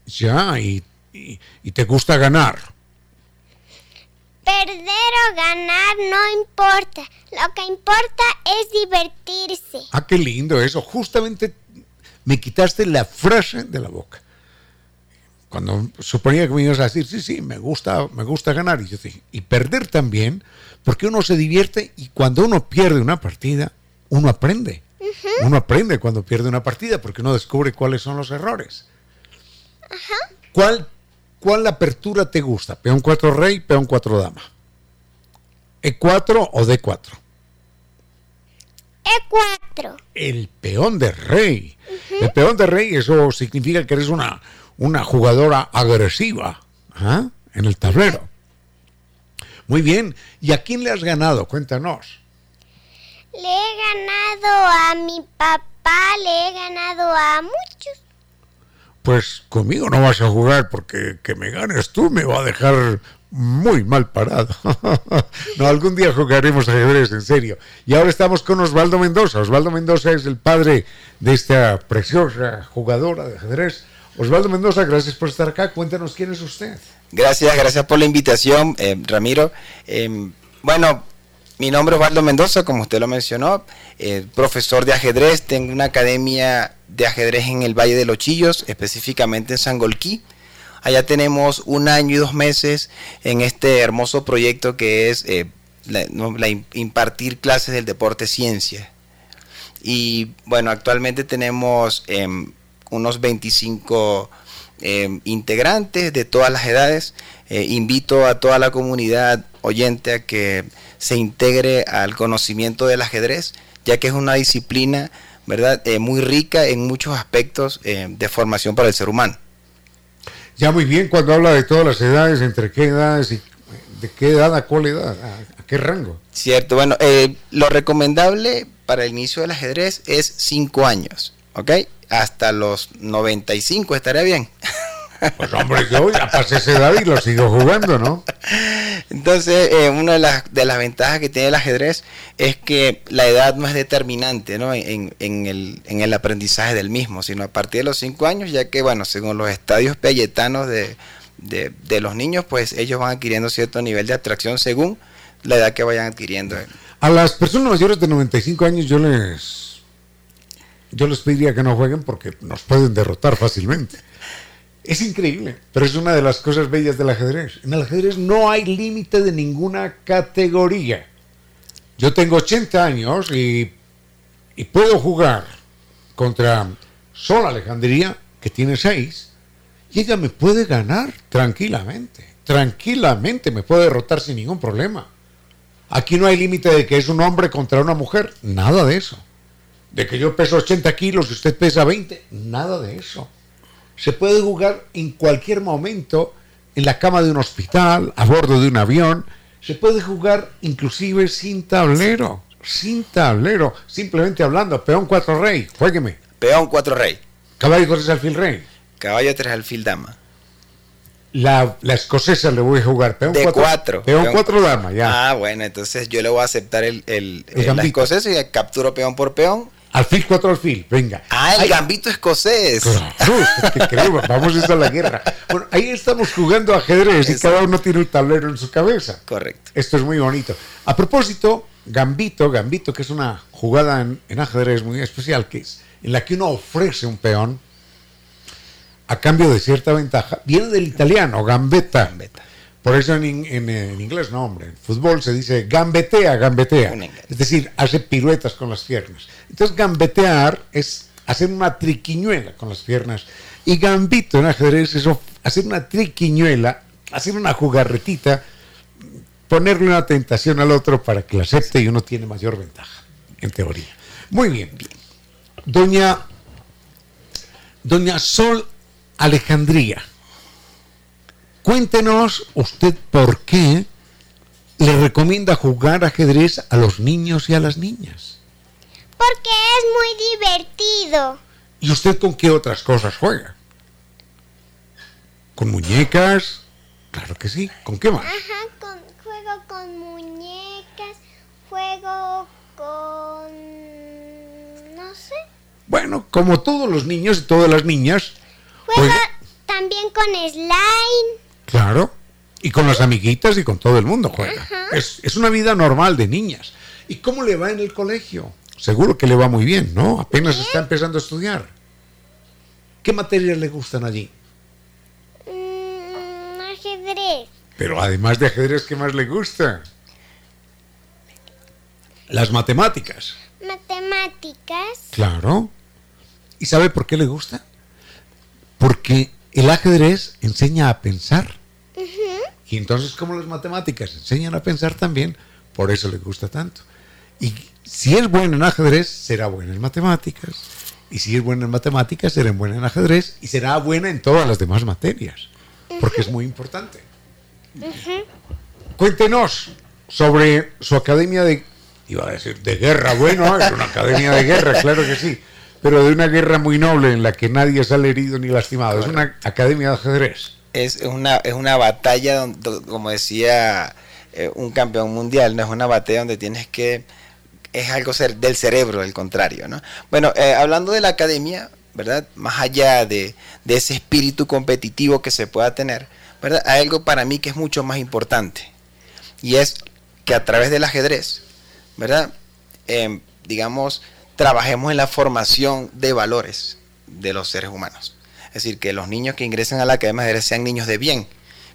[SPEAKER 1] Ya, y, y- y te gusta ganar.
[SPEAKER 8] Perder o ganar no importa. Lo que importa es divertirse.
[SPEAKER 1] Ah, qué lindo eso. Justamente me quitaste la frase de la boca. Cuando suponía que me ibas a decir, sí, sí, me gusta, me gusta ganar. Y yo dije, y perder también, porque uno se divierte y cuando uno pierde una partida, uno aprende. Uno aprende cuando pierde una partida porque uno descubre cuáles son los errores. ¿Cuál, ¿Cuál apertura te gusta? ¿Peón 4 rey, peón 4 dama? ¿E4 o D4?
[SPEAKER 8] E4.
[SPEAKER 1] el peón de rey. El peón de rey, eso significa que eres una, una jugadora agresiva ¿ah? en el tablero. Muy bien. ¿Y a quién le has ganado? Cuéntanos.
[SPEAKER 8] Le he ganado a mi papá, le he ganado a muchos.
[SPEAKER 1] Pues conmigo no vas a jugar porque que me ganes tú me va a dejar muy mal parado. no, algún día jugaremos ajedrez, en serio. Y ahora estamos con Osvaldo Mendoza. Osvaldo Mendoza es el padre de esta preciosa jugadora de ajedrez. Osvaldo Mendoza, gracias por estar acá. Cuéntanos quién es usted.
[SPEAKER 9] Gracias, gracias por la invitación, eh, Ramiro. Eh, bueno, mi nombre es Osvaldo Mendoza, como usted lo mencionó, eh, profesor de ajedrez. Tengo una academia de ajedrez en el Valle de los Chillos, específicamente en Sangolquí. Allá tenemos un año y dos meses en este hermoso proyecto que es la- impartir clases del deporte ciencia. Y bueno, actualmente tenemos em, unos 25 em, integrantes de todas las edades. Eh, invito a toda la comunidad oyente a que se integre al conocimiento del ajedrez, ya que es una disciplina, ¿verdad?, Eh, muy rica en muchos aspectos eh, de formación para el ser humano.
[SPEAKER 1] Ya muy bien, cuando habla de todas las edades, entre qué edades y de qué edad a cuál edad, a, a qué rango.
[SPEAKER 9] Cierto, bueno, eh, lo recomendable para el inicio del ajedrez es 5 años, ¿ok? Hasta los 95 estaría bien.
[SPEAKER 1] Pues hombre, yo ya pasé esa edad y lo sigo jugando, ¿no?
[SPEAKER 9] Entonces, eh, una de las, de las ventajas que tiene el ajedrez es que la edad no es determinante ¿no? en, en el, en el aprendizaje del mismo, sino a partir de los 5 años, ya que, bueno, según los estadios piagetanos de, de, de los niños, pues ellos van adquiriendo cierto nivel de atracción según la edad que vayan adquiriendo.
[SPEAKER 1] A las personas mayores de 95 años yo les yo les pediría que no jueguen porque nos pueden derrotar fácilmente. Es increíble, pero es una de las cosas bellas del ajedrez. En el ajedrez no hay límite de ninguna categoría. Yo tengo 80 años y, y puedo jugar contra Sol Alejandría, que tiene 6, y ella me puede ganar tranquilamente. Tranquilamente me puede derrotar sin ningún problema. Aquí no hay límite de que es un hombre contra una mujer, nada de eso. De que yo peso 80 kilos y usted pesa 20, nada de eso. Se puede jugar en cualquier momento, en la cama de un hospital, a bordo de un avión. Se puede jugar inclusive sin tablero, sin tablero, simplemente hablando, peón 4 rey, juegueme.
[SPEAKER 9] Peón 4 rey,
[SPEAKER 1] Caballo 3 alfil rey.
[SPEAKER 9] caballo 3 alfil dama.
[SPEAKER 1] La, la escocesa le voy a jugar, peón
[SPEAKER 9] De
[SPEAKER 1] 4.
[SPEAKER 9] cuatro.
[SPEAKER 1] Peón
[SPEAKER 9] Peón-
[SPEAKER 1] 4 dama, ya.
[SPEAKER 9] Ah, bueno, entonces yo le voy a aceptar el, el,
[SPEAKER 1] El
[SPEAKER 9] el- la escocesa y capturo peón por peón.
[SPEAKER 1] Alfil 4 alfil, venga.
[SPEAKER 9] Ah, el
[SPEAKER 1] Ay,
[SPEAKER 9] gambito escocés.
[SPEAKER 1] Claro, que creo, vamos a la guerra. Bueno, ahí estamos jugando ajedrez y cada uno tiene un tablero en su cabeza.
[SPEAKER 9] Correcto.
[SPEAKER 1] Esto es muy bonito. A propósito, Gambito, Gambito, que es una jugada en, en ajedrez muy especial, que es en la que uno ofrece un peón. a cambio de cierta ventaja, viene del italiano, gambetta.
[SPEAKER 9] Gambetta.
[SPEAKER 1] Por eso en, in- en, eh, en inglés no, hombre. En fútbol se dice gambetea, gambetea. Es decir, hace piruetas con las piernas. Entonces, gambetear es hacer una triquiñuela con las piernas. Y gambito en ajedrez es hacer una triquiñuela, hacer una jugarretita, ponerle una tentación al otro para que la acepte y uno tiene mayor ventaja, en teoría. Muy bien. Doña, Doña Sol Alejandría, cuéntenos usted por qué le recomienda jugar ajedrez a los niños y a las niñas.
[SPEAKER 8] Porque es muy divertido.
[SPEAKER 1] ¿Y usted con qué otras cosas juega? ¿Con muñecas? Claro que sí. ¿Con qué más?
[SPEAKER 8] Ajá, con, juego con muñecas, juego con... no sé.
[SPEAKER 1] Bueno, como todos los niños y todas las niñas,
[SPEAKER 8] Juego
[SPEAKER 1] juega-
[SPEAKER 8] también con slime.
[SPEAKER 1] Claro, y con las amiguitas y con todo el mundo juega. Es, es una vida normal de niñas. ¿Y cómo le va en el colegio? Seguro que le va muy bien, ¿no? Apenas está empezando a estudiar. ¿Qué materias le gustan allí?
[SPEAKER 8] Mm, ajedrez.
[SPEAKER 1] Pero además de ajedrez, ¿qué más le gusta? Las matemáticas.
[SPEAKER 8] Matemáticas.
[SPEAKER 1] Claro. ¿Y sabe por qué le gusta? Porque el ajedrez enseña a pensar. Y entonces, como las matemáticas enseñan a pensar también, por eso le gusta tanto. Y si es buena en ajedrez, será buena en matemáticas. Y si es buena en matemáticas, será buena en ajedrez. Y será buena en todas las demás materias. Porque es muy importante. Cuéntenos sobre su academia de, iba a decir, de guerra. Bueno, es una academia de guerra, claro que sí. Pero de una guerra muy noble en la que nadie sale herido ni lastimado. Es una academia de ajedrez.
[SPEAKER 9] Es una, es una batalla, donde, como decía eh, un campeón mundial, no es una batalla donde tienes que... Es algo ser, del cerebro, el contrario, ¿no? Bueno, eh, hablando de la academia, ¿verdad? Más allá de, de ese espíritu competitivo que se pueda tener, ¿verdad? Hay algo para mí que es mucho más importante. Y es que a través del ajedrez, ¿verdad? Em, digamos, trabajemos en la formación de valores de los seres humanos. Es decir, que los niños que ingresen a la academia de ajedrez sean niños de bien.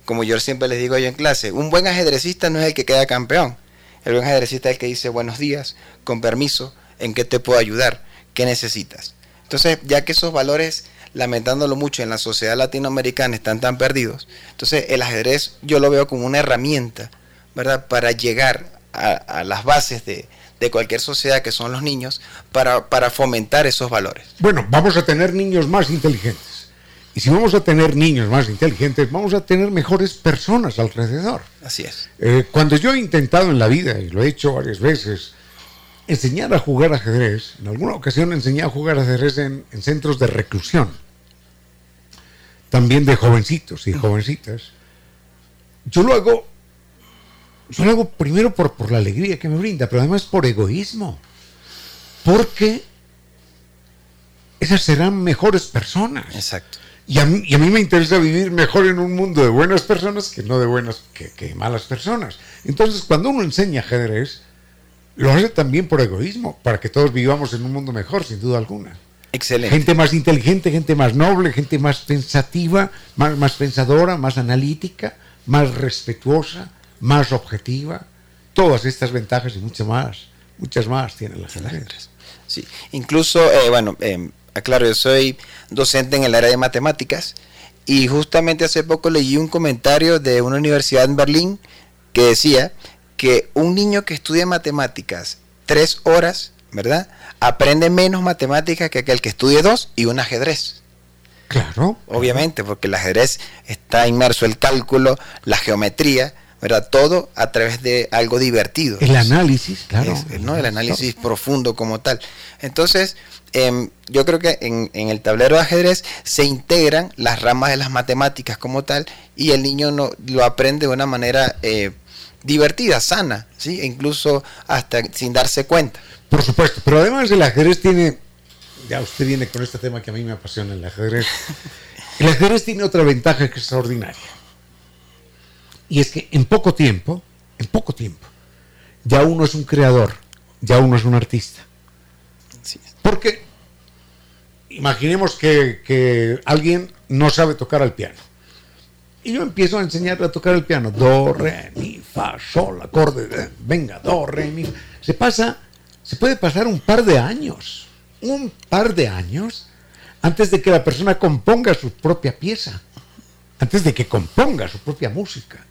[SPEAKER 9] Como yo siempre les digo yo en clase, un buen ajedrecista no es el que queda campeón. El buen ajedrecista es el que dice buenos días, con permiso, en qué te puedo ayudar, qué necesitas. Entonces, ya que esos valores, lamentándolo mucho, en la sociedad latinoamericana están tan perdidos, entonces el ajedrez yo lo veo como una herramienta, ¿verdad? Para llegar a, a las bases de, de cualquier sociedad que son los niños, para, para fomentar esos valores.
[SPEAKER 1] Bueno, vamos a tener niños más inteligentes. Y si vamos a tener niños más inteligentes, vamos a tener mejores personas alrededor.
[SPEAKER 9] Así es.
[SPEAKER 1] Eh, cuando yo he intentado en la vida, y lo he hecho varias veces, enseñar a jugar ajedrez, en alguna ocasión enseñé a jugar ajedrez en, en centros de reclusión, también de jovencitos y jovencitas, yo lo hago, yo lo hago primero por, por la alegría que me brinda, pero además por egoísmo, porque esas serán mejores personas.
[SPEAKER 9] Exacto.
[SPEAKER 1] Y a, mí, y a mí me interesa vivir mejor en un mundo de buenas personas que no de buenas que, que malas personas. Entonces, cuando uno enseña ajedrez, lo hace también por egoísmo, para que todos vivamos en un mundo mejor, sin duda alguna.
[SPEAKER 9] Excelente.
[SPEAKER 1] Gente más inteligente, gente más noble, gente más pensativa, más, más pensadora, más analítica, más respetuosa, más objetiva. Todas estas ventajas y muchas más, muchas más tiene el ajedrez.
[SPEAKER 9] Sí, incluso, eh, bueno, eh, aclaro, yo soy docente en el área de matemáticas y justamente hace poco leí un comentario de una universidad en Berlín que decía que un niño que estudia matemáticas tres horas, ¿verdad? Aprende menos matemáticas que aquel que estudie dos y un ajedrez.
[SPEAKER 1] Claro.
[SPEAKER 9] Obviamente, porque el ajedrez está inmerso el cálculo, la geometría, ¿verdad? Todo a través de algo divertido.
[SPEAKER 1] El análisis, claro.
[SPEAKER 9] Es, ¿no? El análisis profundo como tal. Entonces, eh, yo creo que en, en, el tablero de ajedrez se integran las ramas de las matemáticas como tal y el niño no, lo aprende de una manera eh, divertida, sana, ¿sí? E incluso hasta sin darse cuenta.
[SPEAKER 1] Por supuesto, pero además el ajedrez tiene, ya usted viene con este tema que a mí me apasiona, el ajedrez. El ajedrez tiene otra ventaja que es extraordinaria. Y es que en poco tiempo, en poco tiempo, ya uno es un creador, ya uno es un artista.
[SPEAKER 9] Sí.
[SPEAKER 1] Porque imaginemos que, que alguien no sabe tocar el piano. Y yo empiezo a enseñarle a tocar el piano. Do, re, mi, fa, sol, acorde. Venga, do, re, mi. Se pasa, se puede pasar un par de años. Un par de años antes de que la persona componga su propia pieza. Antes de que componga su propia música.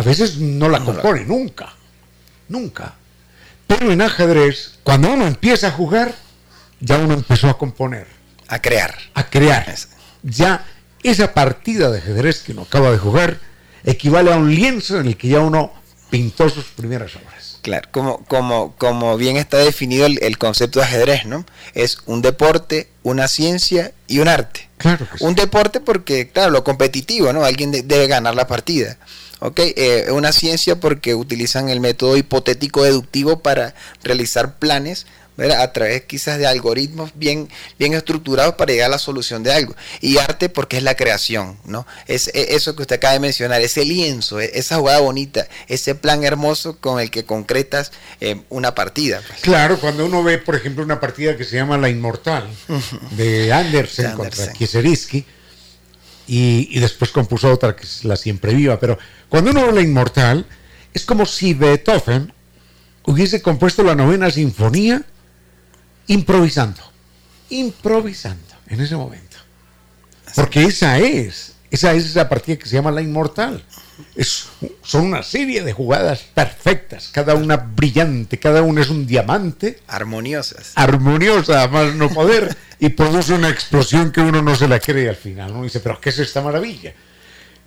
[SPEAKER 1] A veces no la compone nunca. Nunca. Pero en ajedrez, cuando uno empieza a jugar, ya uno empezó a componer,
[SPEAKER 9] A crear.
[SPEAKER 1] a crear. Ya esa partida de ajedrez que uno acaba de jugar equivale a un lienzo en el que ya uno pintó sus primeras obras.
[SPEAKER 9] Claro, como, como, como bien está definido el, el concepto de ajedrez, ¿no? Es un deporte, una ciencia y un arte.
[SPEAKER 1] Claro que sí.
[SPEAKER 9] Un deporte porque, claro, lo competitivo, ¿no? Alguien de- debe ganar la partida. ¿Ok? Eh, una ciencia porque utilizan el método hipotético deductivo para realizar planes, ¿verdad? A través quizás de algoritmos bien, bien estructurados para llegar a la solución de algo. Y arte porque es la creación, ¿no? Es e- eso que usted acaba de mencionar, ese lienzo, e- esa jugada bonita, ese plan hermoso con el que concretas eh, una partida. pues.
[SPEAKER 1] Claro, cuando uno ve, por ejemplo, una partida que se llama La Inmortal, de Andersen,
[SPEAKER 9] De Andersen.
[SPEAKER 1] contra Kieseriski, y, y después compuso otra que es La Siempre Viva, pero cuando uno ve La Inmortal, es como si Beethoven hubiese compuesto la novena sinfonía improvisando, improvisando en ese momento. Porque esa es, esa es esa partida que se llama La Inmortal. Es, son una serie de jugadas perfectas, cada una brillante, cada una es un diamante,
[SPEAKER 9] Armoniosas.
[SPEAKER 1] armoniosa, más no poder, y produce una explosión que uno no se la cree al final. Uno dice, pero ¿qué es esta maravilla?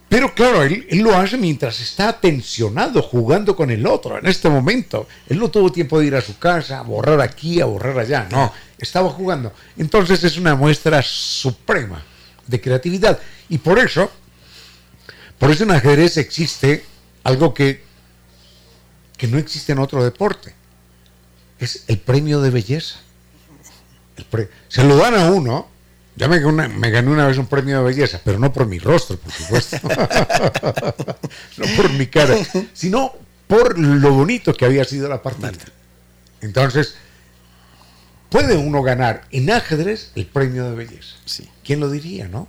[SPEAKER 1] Pero claro, él, él lo hace mientras está tensionado jugando con el otro en este momento. Él no tuvo tiempo de ir a su casa, a borrar aquí, a borrar allá. No, estaba jugando. Entonces es una muestra suprema de creatividad. Y por eso, por eso en ajedrez existe algo que, que no existe en otro deporte. Es el premio de belleza. Pre- se lo dan a uno. Ya me, gané una- me gané una vez un premio de belleza, pero no por mi rostro, por supuesto. no por mi cara, sino por lo bonito que había sido la partida. Entonces, puede uno ganar en ajedrez el premio de belleza.
[SPEAKER 9] Sí.
[SPEAKER 1] ¿Quién lo diría, no?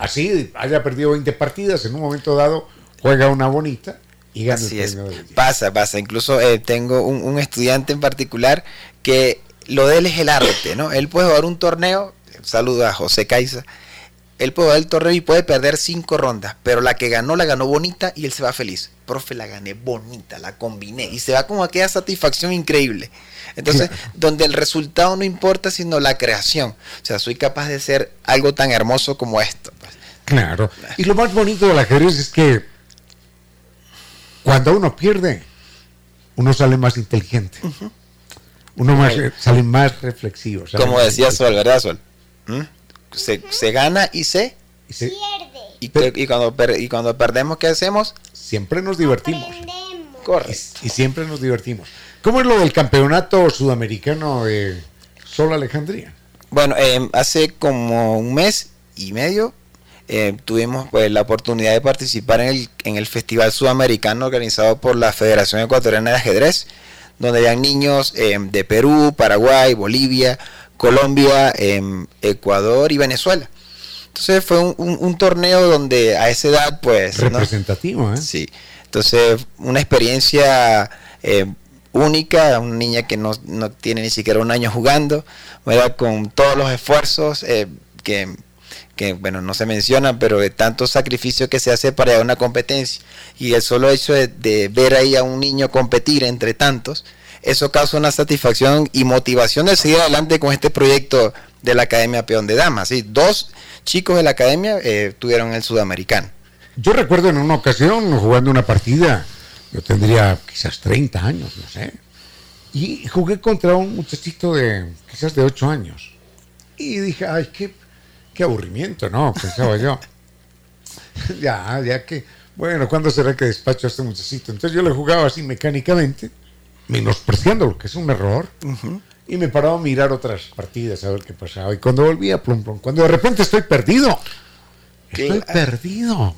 [SPEAKER 1] Así haya perdido 20 partidas, en un momento dado juega una bonita y gana
[SPEAKER 9] Así
[SPEAKER 1] el
[SPEAKER 9] es, pasa, pasa. Incluso eh, tengo un, un estudiante en particular que lo de él es el arte, ¿no? Él puede jugar un torneo, saludo a José Caiza, él puede jugar el torneo y puede perder cinco rondas, pero la que ganó, la ganó bonita y él se va feliz. Profe, la gané bonita, la combiné y se va con aquella satisfacción increíble. Entonces, donde el resultado no importa, sino la creación. O sea, soy capaz de ser algo tan hermoso como esto.
[SPEAKER 1] Claro. Y lo más bonito del ajedrez es que cuando uno pierde, uno sale más inteligente. Uno más, sale más reflexivo. sale
[SPEAKER 9] Como
[SPEAKER 1] más
[SPEAKER 9] decía. Sol, ¿verdad, Sol? ¿Mm? Se, se gana y se
[SPEAKER 1] Y se-
[SPEAKER 8] Pierde.
[SPEAKER 9] Y, y cuando per- y cuando perdemos, ¿qué hacemos?
[SPEAKER 1] siempre nos divertimos.
[SPEAKER 8] Aprendemos.
[SPEAKER 9] Corre.
[SPEAKER 1] Y, y siempre nos divertimos. ¿Cómo es lo del campeonato sudamericano de Sol Alejandría?
[SPEAKER 9] Bueno, eh, hace como un mes y medio eh, tuvimos pues, la oportunidad de participar en el, en el Festival Sudamericano organizado por la Federación Ecuatoriana de Ajedrez, donde habían niños eh, de Perú, Paraguay, Bolivia, Colombia, em, Ecuador y Venezuela. Entonces fue un, un- un torneo donde a esa edad, pues... ¿no?
[SPEAKER 1] Representativo, ¿eh?
[SPEAKER 9] Sí, entonces una experiencia eh, única, una niña que no, no tiene ni siquiera un año jugando, ¿verdad? con todos los esfuerzos eh, que, bueno, no se mencionan, pero de tanto sacrificio que se hace para una competencia. Y el solo hecho de, de ver ahí a un niño competir entre tantos, eso causa una satisfacción y motivación de seguir adelante con este proyecto de la Academia Peón de Damas. ¿sí? Dos chicos de la Academia eh, tuvieron el Sudamericano.
[SPEAKER 1] Yo recuerdo en una ocasión jugando una partida, yo tendría quizás 30 años, no sé, y jugué contra un muchachito de quizás de 8 años. Y dije, ay, qué, qué aburrimiento, ¿no? Pensaba yo. ya, ya que, bueno, ¿cuándo será que despacho a este muchachito? Entonces yo le jugaba así mecánicamente, menospreciándolo, que es un error. Y me paraba a mirar otras partidas a ver qué pasaba. Y cuando volvía, plum, plum, cuando de repente estoy perdido. Estoy
[SPEAKER 9] Claro.
[SPEAKER 1] perdido.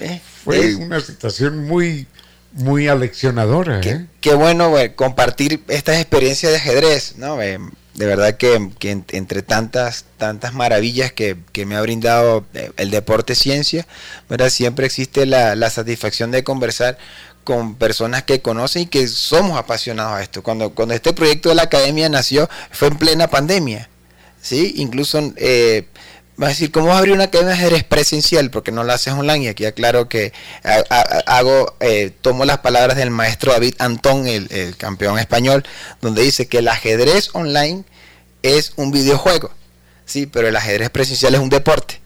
[SPEAKER 9] ¿eh?
[SPEAKER 1] Fue una situación muy, muy aleccionadora.
[SPEAKER 9] Qué,
[SPEAKER 1] ¿eh?
[SPEAKER 9] qué bueno güey, compartir estas experiencias de ajedrez, ¿no? De verdad que, entre tantas, tantas maravillas que, que, me ha brindado eh, el deporte ciencia, ¿verdad? siempre existe la, la satisfacción de conversar con personas que conocen y que somos apasionados a esto. Cuando, cuando este proyecto de la academia nació fue en plena pandemia, ¿sí? Incluso, eh, vas a decir, ¿cómo vas a abrir una academia de ajedrez presencial? Porque no la haces online. Y aquí aclaro que hago, eh, tomo las palabras del maestro David Antón, el, el campeón español, donde dice que el ajedrez online es un videojuego, ¿sí? Pero el ajedrez presencial es un deporte.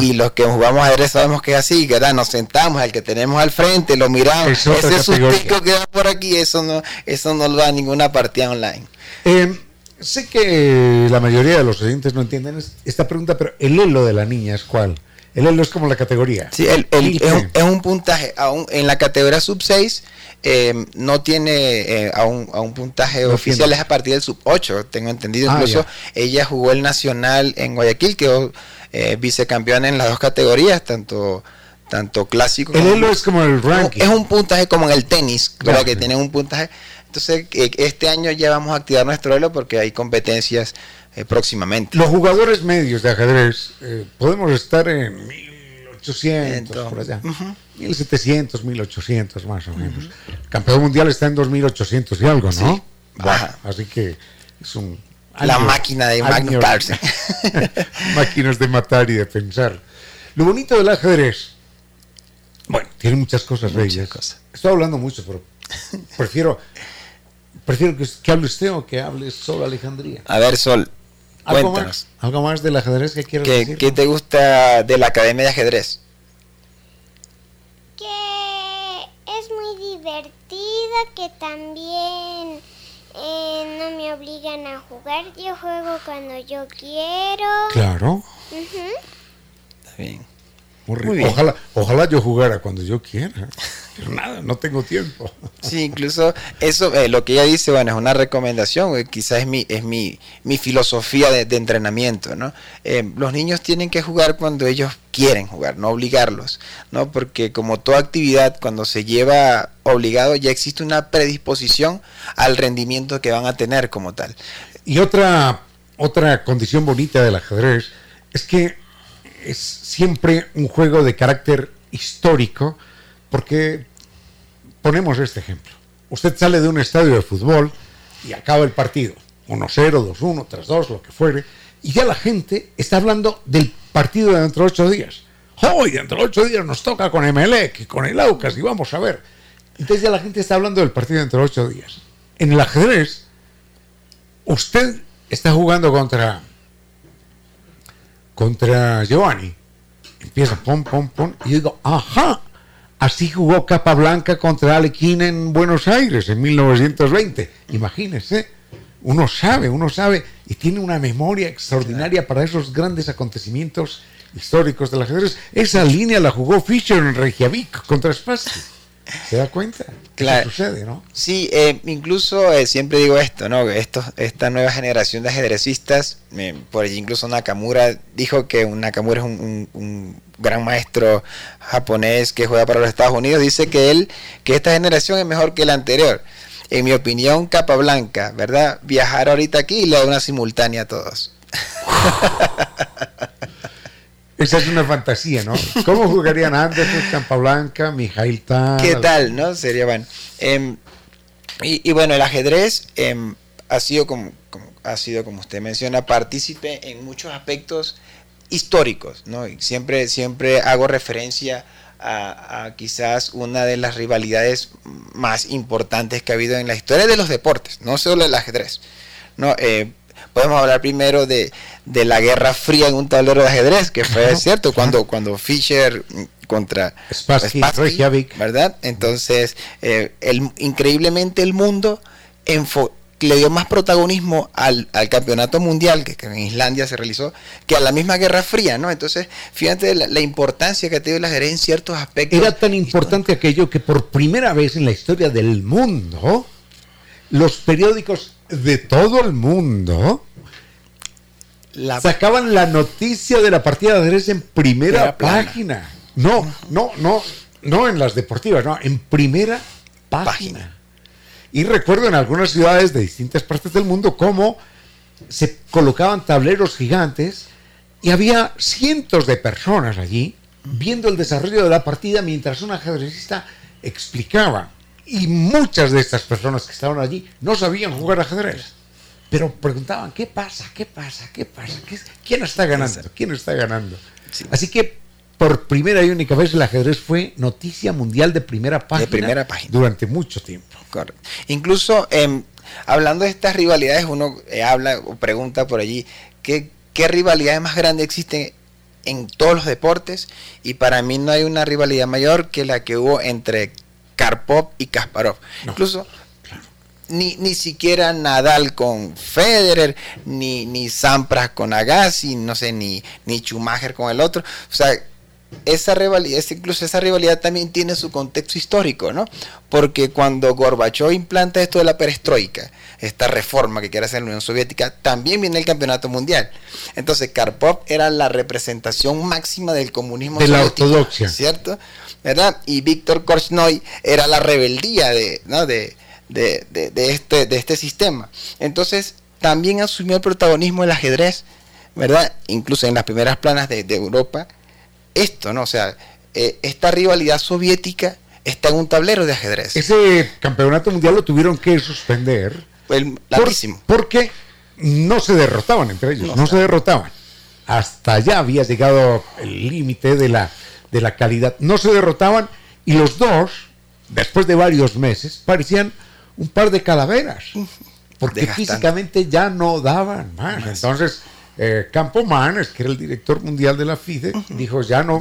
[SPEAKER 9] Y los que jugamos ajedrez sabemos que es así, ¿verdad? Nos sentamos, al que tenemos al frente, lo miramos, ese sustico que va por aquí, eso no, eso no lo da ninguna partida online.
[SPEAKER 1] Eh, sé que la mayoría de los oyentes no entienden esta pregunta, pero el elo de la niña es cuál? El elo es como la categoría.
[SPEAKER 9] Sí, el, es, un, puntaje. Aún en la categoría sub 6 eh, no tiene eh, a, un, a, un, puntaje oficial, es a partir del sub 8, tengo entendido. Ah, Incluso ella jugó el nacional en Guayaquil, que eh, vicecampeón en las dos categorías, tanto tanto clásico.
[SPEAKER 1] El elo es como el ranking.
[SPEAKER 9] Es un puntaje como en el tenis, ¿verdad? que tiene un puntaje. Entonces, eh, este año ya vamos a activar nuestro elo porque hay competencias eh, próximamente.
[SPEAKER 1] Los jugadores medios de ajedrez podemos estar en 1800, por allá. 1700, 1800 más o menos. El campeón mundial está en 2800 y algo, ¿no? Sí. así que es un
[SPEAKER 9] la máquina de Magnus Carlsen.
[SPEAKER 1] Máquinas de matar y de pensar. Lo bonito del ajedrez, bueno, tiene muchas cosas bellas. Cosas. Estoy hablando mucho, pero prefiero, prefiero que, que hable usted o que hable Sol Alejandría.
[SPEAKER 9] A ver, Sol,
[SPEAKER 1] ¿Algo Más, ¿Algo más del ajedrez que quieras decir?
[SPEAKER 9] ¿Qué te gusta de la Academia de Ajedrez?
[SPEAKER 8] Que es muy divertida, que también eh, no me obligan a jugar, yo juego cuando yo quiero.
[SPEAKER 1] Claro.
[SPEAKER 9] Está bien.
[SPEAKER 1] Ojalá, ojalá yo jugara cuando yo quiera. Nada, no tengo tiempo.
[SPEAKER 9] Sí, incluso eso, eh, lo que ella dice, bueno, es una recomendación, eh, quizás es mi, es mi, mi filosofía de, entrenamiento, ¿no? Eh, los niños tienen que jugar cuando ellos quieren jugar, no obligarlos, ¿no? Porque como toda actividad, cuando se lleva obligado, ya existe una predisposición al rendimiento que van a tener como tal.
[SPEAKER 1] Y otra, otra condición bonita del ajedrez es que es siempre un juego de carácter histórico, porque ponemos este ejemplo. Usted sale de un estadio de fútbol y acaba el partido, 1-0, 2-1, 3-2, lo que fuere, y ya la gente está hablando del partido de dentro de ocho días. Hoy, dentro de ocho días nos toca con Emelec y con el Aucas y vamos a ver. Entonces ya la gente está hablando del partido dentro de ocho días. En el ajedrez, usted está jugando contra contra Giovanni. Empieza pom, pom, pom. Y digo, ajá, así jugó Capablanca contra Alequín en Buenos Aires en 1920. Imagínese, uno sabe, uno sabe y tiene una memoria extraordinaria para esos grandes acontecimientos históricos del ajedrez. Esa línea la jugó Fischer en Reykjavik contra Spassky. ¿Se da cuenta?
[SPEAKER 9] Claro.
[SPEAKER 1] sucede, ¿no?
[SPEAKER 9] Sí, eh, incluso eh, siempre digo esto, ¿no? Esto, esta nueva generación de ajedrecistas, eh, por allí incluso Nakamura dijo que Nakamura es un, gran maestro japonés que juega para los Estados Unidos, dice que él, que esta generación es mejor que la anterior. En mi opinión, capa blanca, ¿verdad? Viajar ahorita aquí y le da una simultánea a todos.
[SPEAKER 1] Esa es una fantasía, ¿no? ¿Cómo jugarían Anderson, Campablanca, Mijail Tal?
[SPEAKER 9] ¿Qué tal, no? Sería bueno. Em, y, bueno, el ajedrez em, ha, sido como, ha sido, como usted menciona, partícipe en muchos aspectos históricos, ¿no? Y siempre, siempre hago referencia a, quizás una de las rivalidades más importantes que ha habido en la historia de los deportes, no solo el ajedrez. ¿no? Eh, podemos hablar primero de, la Guerra Fría en un tablero de ajedrez, que fue cierto, cuando, cuando Fischer contra
[SPEAKER 1] Spassky,
[SPEAKER 9] ¿verdad? Entonces, eh, el, increíblemente el mundo le dio más protagonismo al, campeonato mundial que, en Islandia se realizó que a la misma Guerra Fría, ¿no? Entonces, fíjate la, importancia que ha tenido el ajedrez en ciertos aspectos.
[SPEAKER 1] Era tan importante aquello que por primera vez en la historia del mundo, los periódicos de todo el mundo sacaban la noticia de la partida de ajedrez en primera página. No, no, no, no en las deportivas, no, en primera página. Y recuerdo en algunas ciudades de distintas partes del mundo cómo se colocaban tableros gigantes y había cientos de personas allí viendo el desarrollo de la partida mientras un ajedrecista explicaba. Y muchas de estas personas que estaban allí no sabían jugar ajedrez. Pero preguntaban, ¿qué pasa? ¿Qué pasa? ¿Qué pasa? ¿Quién está ganando? ¿Quién está ganando? Así que por primera y única vez el ajedrez fue noticia mundial de primera página,
[SPEAKER 9] de primera página.
[SPEAKER 1] durante mucho tiempo.
[SPEAKER 9] Correcto. Incluso em, hablando de estas rivalidades, uno eh, habla o pregunta por allí, ¿qué, ¿qué rivalidades más grandes existen en todos los deportes? Y para mí no hay una rivalidad mayor que la que hubo entre Karpov y Kasparov. Incluso ni, ni siquiera Nadal con Federer, ni, ni Sampras con Agassi, no sé, ni, ni Schumacher con el otro. O sea, esa rivalidad, incluso esa rivalidad también tiene su contexto histórico, ¿no? Porque cuando Gorbachev implanta esto de la perestroika, esta reforma que quiere hacer la Unión Soviética, también viene el campeonato mundial. Entonces, Karpov era la representación máxima del comunismo
[SPEAKER 1] de la ortodoxia,
[SPEAKER 9] ¿cierto? ¿Verdad? Y Víctor Korchnoi era la rebeldía de, ¿no? de, de, de, este, de este sistema. Entonces, también asumió el protagonismo el ajedrez, ¿verdad? Incluso en las primeras planas de Europa esto, ¿no? O sea, eh, esta rivalidad soviética está en un tablero de ajedrez.
[SPEAKER 1] Ese campeonato mundial lo tuvieron que suspender.
[SPEAKER 9] El,
[SPEAKER 1] porque no se derrotaban entre ellos, no, se derrotaban. Hasta allá había llegado el límite de la, de la calidad. No se derrotaban y los dos, después de varios meses, parecían un par de calaveras. Porque físicamente ya no daban más. Entonces eh, Campo Manes, que era el director mundial de la FIDE, dijo ya no,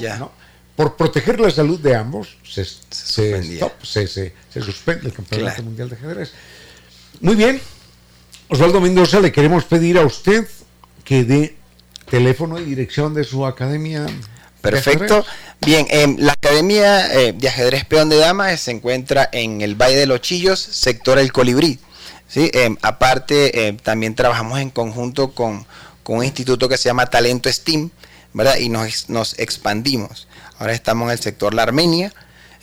[SPEAKER 1] por proteger la salud de ambos, se, se, suspende el Campeonato Mundial de Ajedrez. Muy bien, Osvaldo Mendoza, le queremos pedir a usted que dé teléfono y dirección de su academia.
[SPEAKER 9] Perfecto. Bien, em, la Academia eh, de Ajedrez Peón de Dama se encuentra en el Valle de los Chillos, sector El Colibrí. ¿sí? Em, aparte, em, también trabajamos en conjunto con con un instituto que se llama Talento STEAM, ¿verdad? Y nos, nos expandimos. Ahora estamos en el sector La Armenia,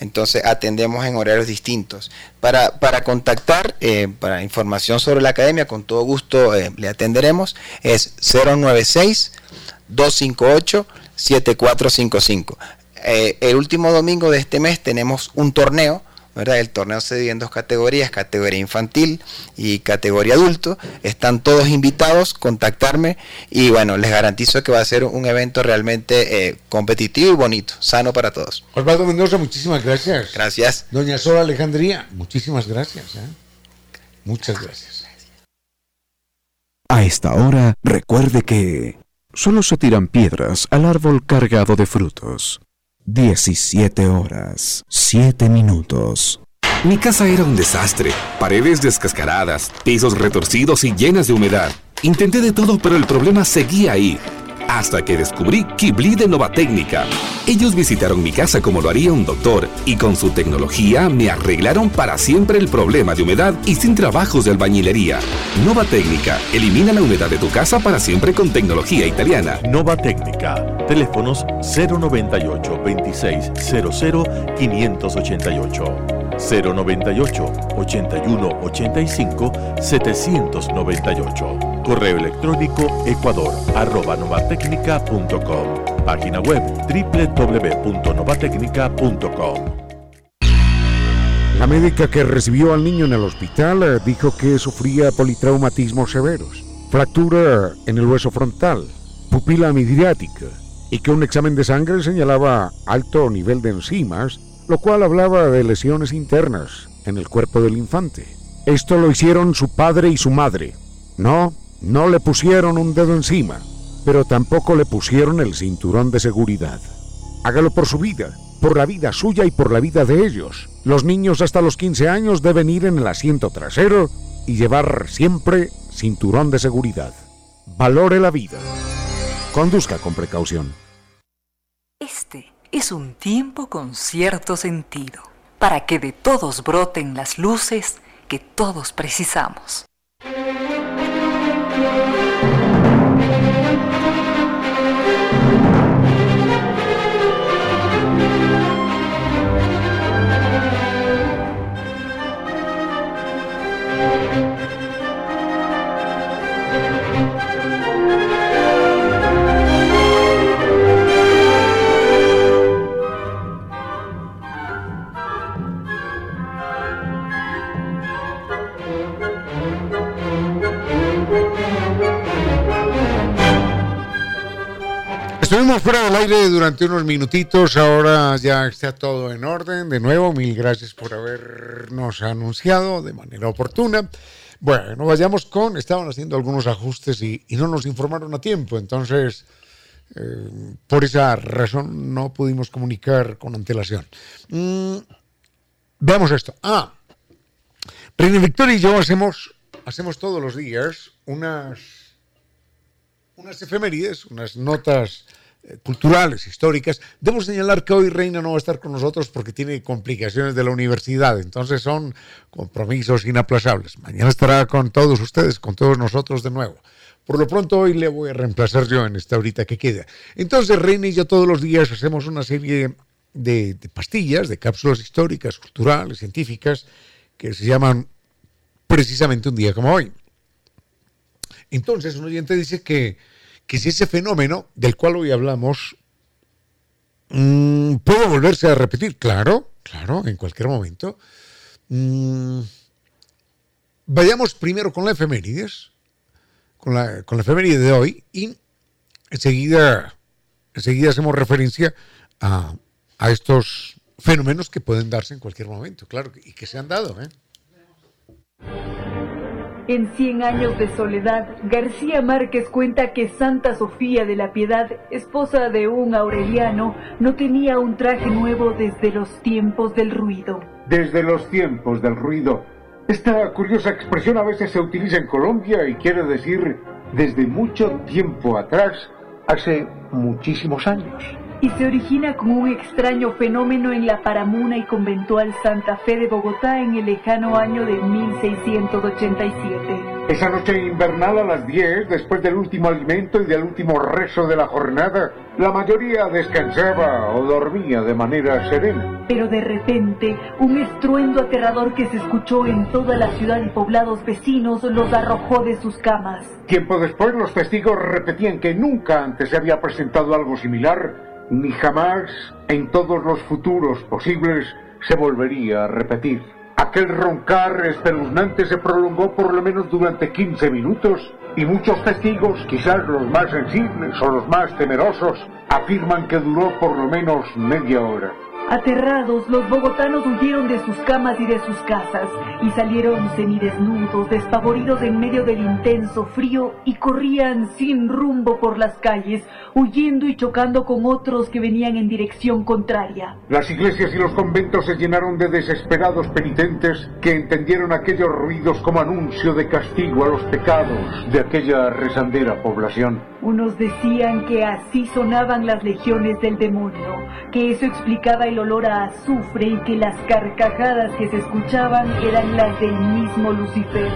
[SPEAKER 9] entonces atendemos en horarios distintos. Para, para contactar, eh, para información sobre la academia, con todo gusto eh, le atenderemos, es 096 258 7455. el último domingo de este mes tenemos un torneo el torneo se divide en dos categorías, categoría infantil y categoría adulto. Están todos invitados, contactarme y bueno, les garantizo que va a ser un evento realmente eh, competitivo y bonito, sano para todos.
[SPEAKER 1] Osvaldo Mendoza, muchísimas gracias.
[SPEAKER 9] Gracias.
[SPEAKER 1] Doña Sora Alejandría, muchísimas gracias. ¿eh? Muchas gracias.
[SPEAKER 3] A esta hora, recuerde que solo se tiran piedras al árbol cargado de frutos. 17 horas, 7 minutos.
[SPEAKER 7] Mi casa era un desastre. Paredes descascaradas, pisos retorcidos y llenas de humedad. Intenté de todo, pero el problema seguía ahí hasta que descubrí Kibli de Nova Técnica. Ellos visitaron mi casa como lo haría un doctor y con su tecnología me arreglaron para siempre el problema de humedad y sin trabajos de albañilería. Nova Técnica, elimina la humedad de tu casa para siempre con tecnología italiana.
[SPEAKER 10] Nova Técnica, teléfonos 098 2600 588. 098 81 85 798. Correo electrónico ecuador arroba novatecnica.com. Página web www.novatecnica.com.
[SPEAKER 1] La médica que recibió al niño en el hospital eh, dijo que sufría politraumatismos severos, fractura en el hueso frontal, pupila midriática y que un examen de sangre señalaba alto nivel de enzimas lo cual hablaba de lesiones internas en el cuerpo del infante. Esto lo hicieron su padre y su madre. No, no le pusieron un dedo encima, pero tampoco le pusieron el cinturón de seguridad. Hágalo por su vida, por la vida suya y por la vida de ellos. Los niños hasta los 15 años deben ir en el asiento trasero y llevar siempre cinturón de seguridad. Valore la vida. Conduzca con precaución.
[SPEAKER 2] Este es un tiempo con cierto sentido, para que de todos broten las luces que todos precisamos.
[SPEAKER 1] Estuvimos fuera del aire durante unos minutitos, ahora ya está todo en orden. De nuevo, mil gracias por habernos anunciado de manera oportuna. Bueno, vayamos con, estaban haciendo algunos ajustes y, no nos informaron a tiempo, entonces eh, por esa razón no pudimos comunicar con antelación. Mm, veamos esto. Ah, Reina Victoria y yo hacemos, hacemos todos los días unas unas efemérides, unas notas eh, culturales, históricas. Debo señalar que hoy Reina no va a estar con nosotros porque tiene complicaciones de la universidad, entonces son compromisos inaplazables. Mañana estará con todos ustedes, con todos nosotros de nuevo. Por lo pronto hoy le voy a reemplazar yo en esta horita que queda. Entonces Reina y yo todos los días hacemos una serie de, de pastillas, de cápsulas históricas, culturales, científicas, que se llaman precisamente un día como hoy. Entonces, un oyente dice que, si ese fenómeno del cual hoy hablamos mm, puede volverse a repetir, claro, claro, en cualquier momento. Mm, vayamos primero con la efemérides, con la, con la efeméride de hoy, y enseguida, enseguida hacemos referencia a, a estos fenómenos que pueden darse en cualquier momento, claro, y que se han dado. ¿eh?
[SPEAKER 11] En Cien años de soledad, García Márquez cuenta que Santa Sofía de la Piedad, esposa de un aureliano, no tenía un traje nuevo desde los tiempos del ruido.
[SPEAKER 12] Desde los tiempos del ruido. Esta curiosa expresión a veces se utiliza en Colombia y quiere decir desde mucho tiempo atrás, hace muchísimos años
[SPEAKER 11] y se origina como un extraño fenómeno en la paramuna y conventual Santa Fe de Bogotá en el lejano año de 1687.
[SPEAKER 12] Esa noche invernal a las 10, después del último alimento y del último rezo de la jornada, la mayoría descansaba o dormía de manera serena.
[SPEAKER 11] Pero de repente, un estruendo aterrador que se escuchó en toda la ciudad y poblados vecinos los arrojó de sus camas.
[SPEAKER 12] Tiempo después, los testigos repetían que nunca antes se había presentado algo similar ni jamás en todos los futuros posibles se volvería a repetir. Aquel roncar espeluznante se prolongó por lo menos durante 15 minutos y muchos testigos, quizás los más sensibles o los más temerosos, afirman que duró por lo menos media hora.
[SPEAKER 11] Aterrados, los bogotanos huyeron de sus camas y de sus casas y salieron semidesnudos, despavoridos en medio del intenso frío y corrían sin rumbo por las calles, huyendo y chocando con otros que venían en dirección contraria.
[SPEAKER 12] Las iglesias y los conventos se llenaron de desesperados penitentes que entendieron aquellos ruidos como anuncio de castigo a los pecados de aquella rezandera población.
[SPEAKER 11] Unos decían que así sonaban las legiones del demonio, que eso explicaba el olor a azufre y que las carcajadas que se escuchaban eran las del mismo Lucifer,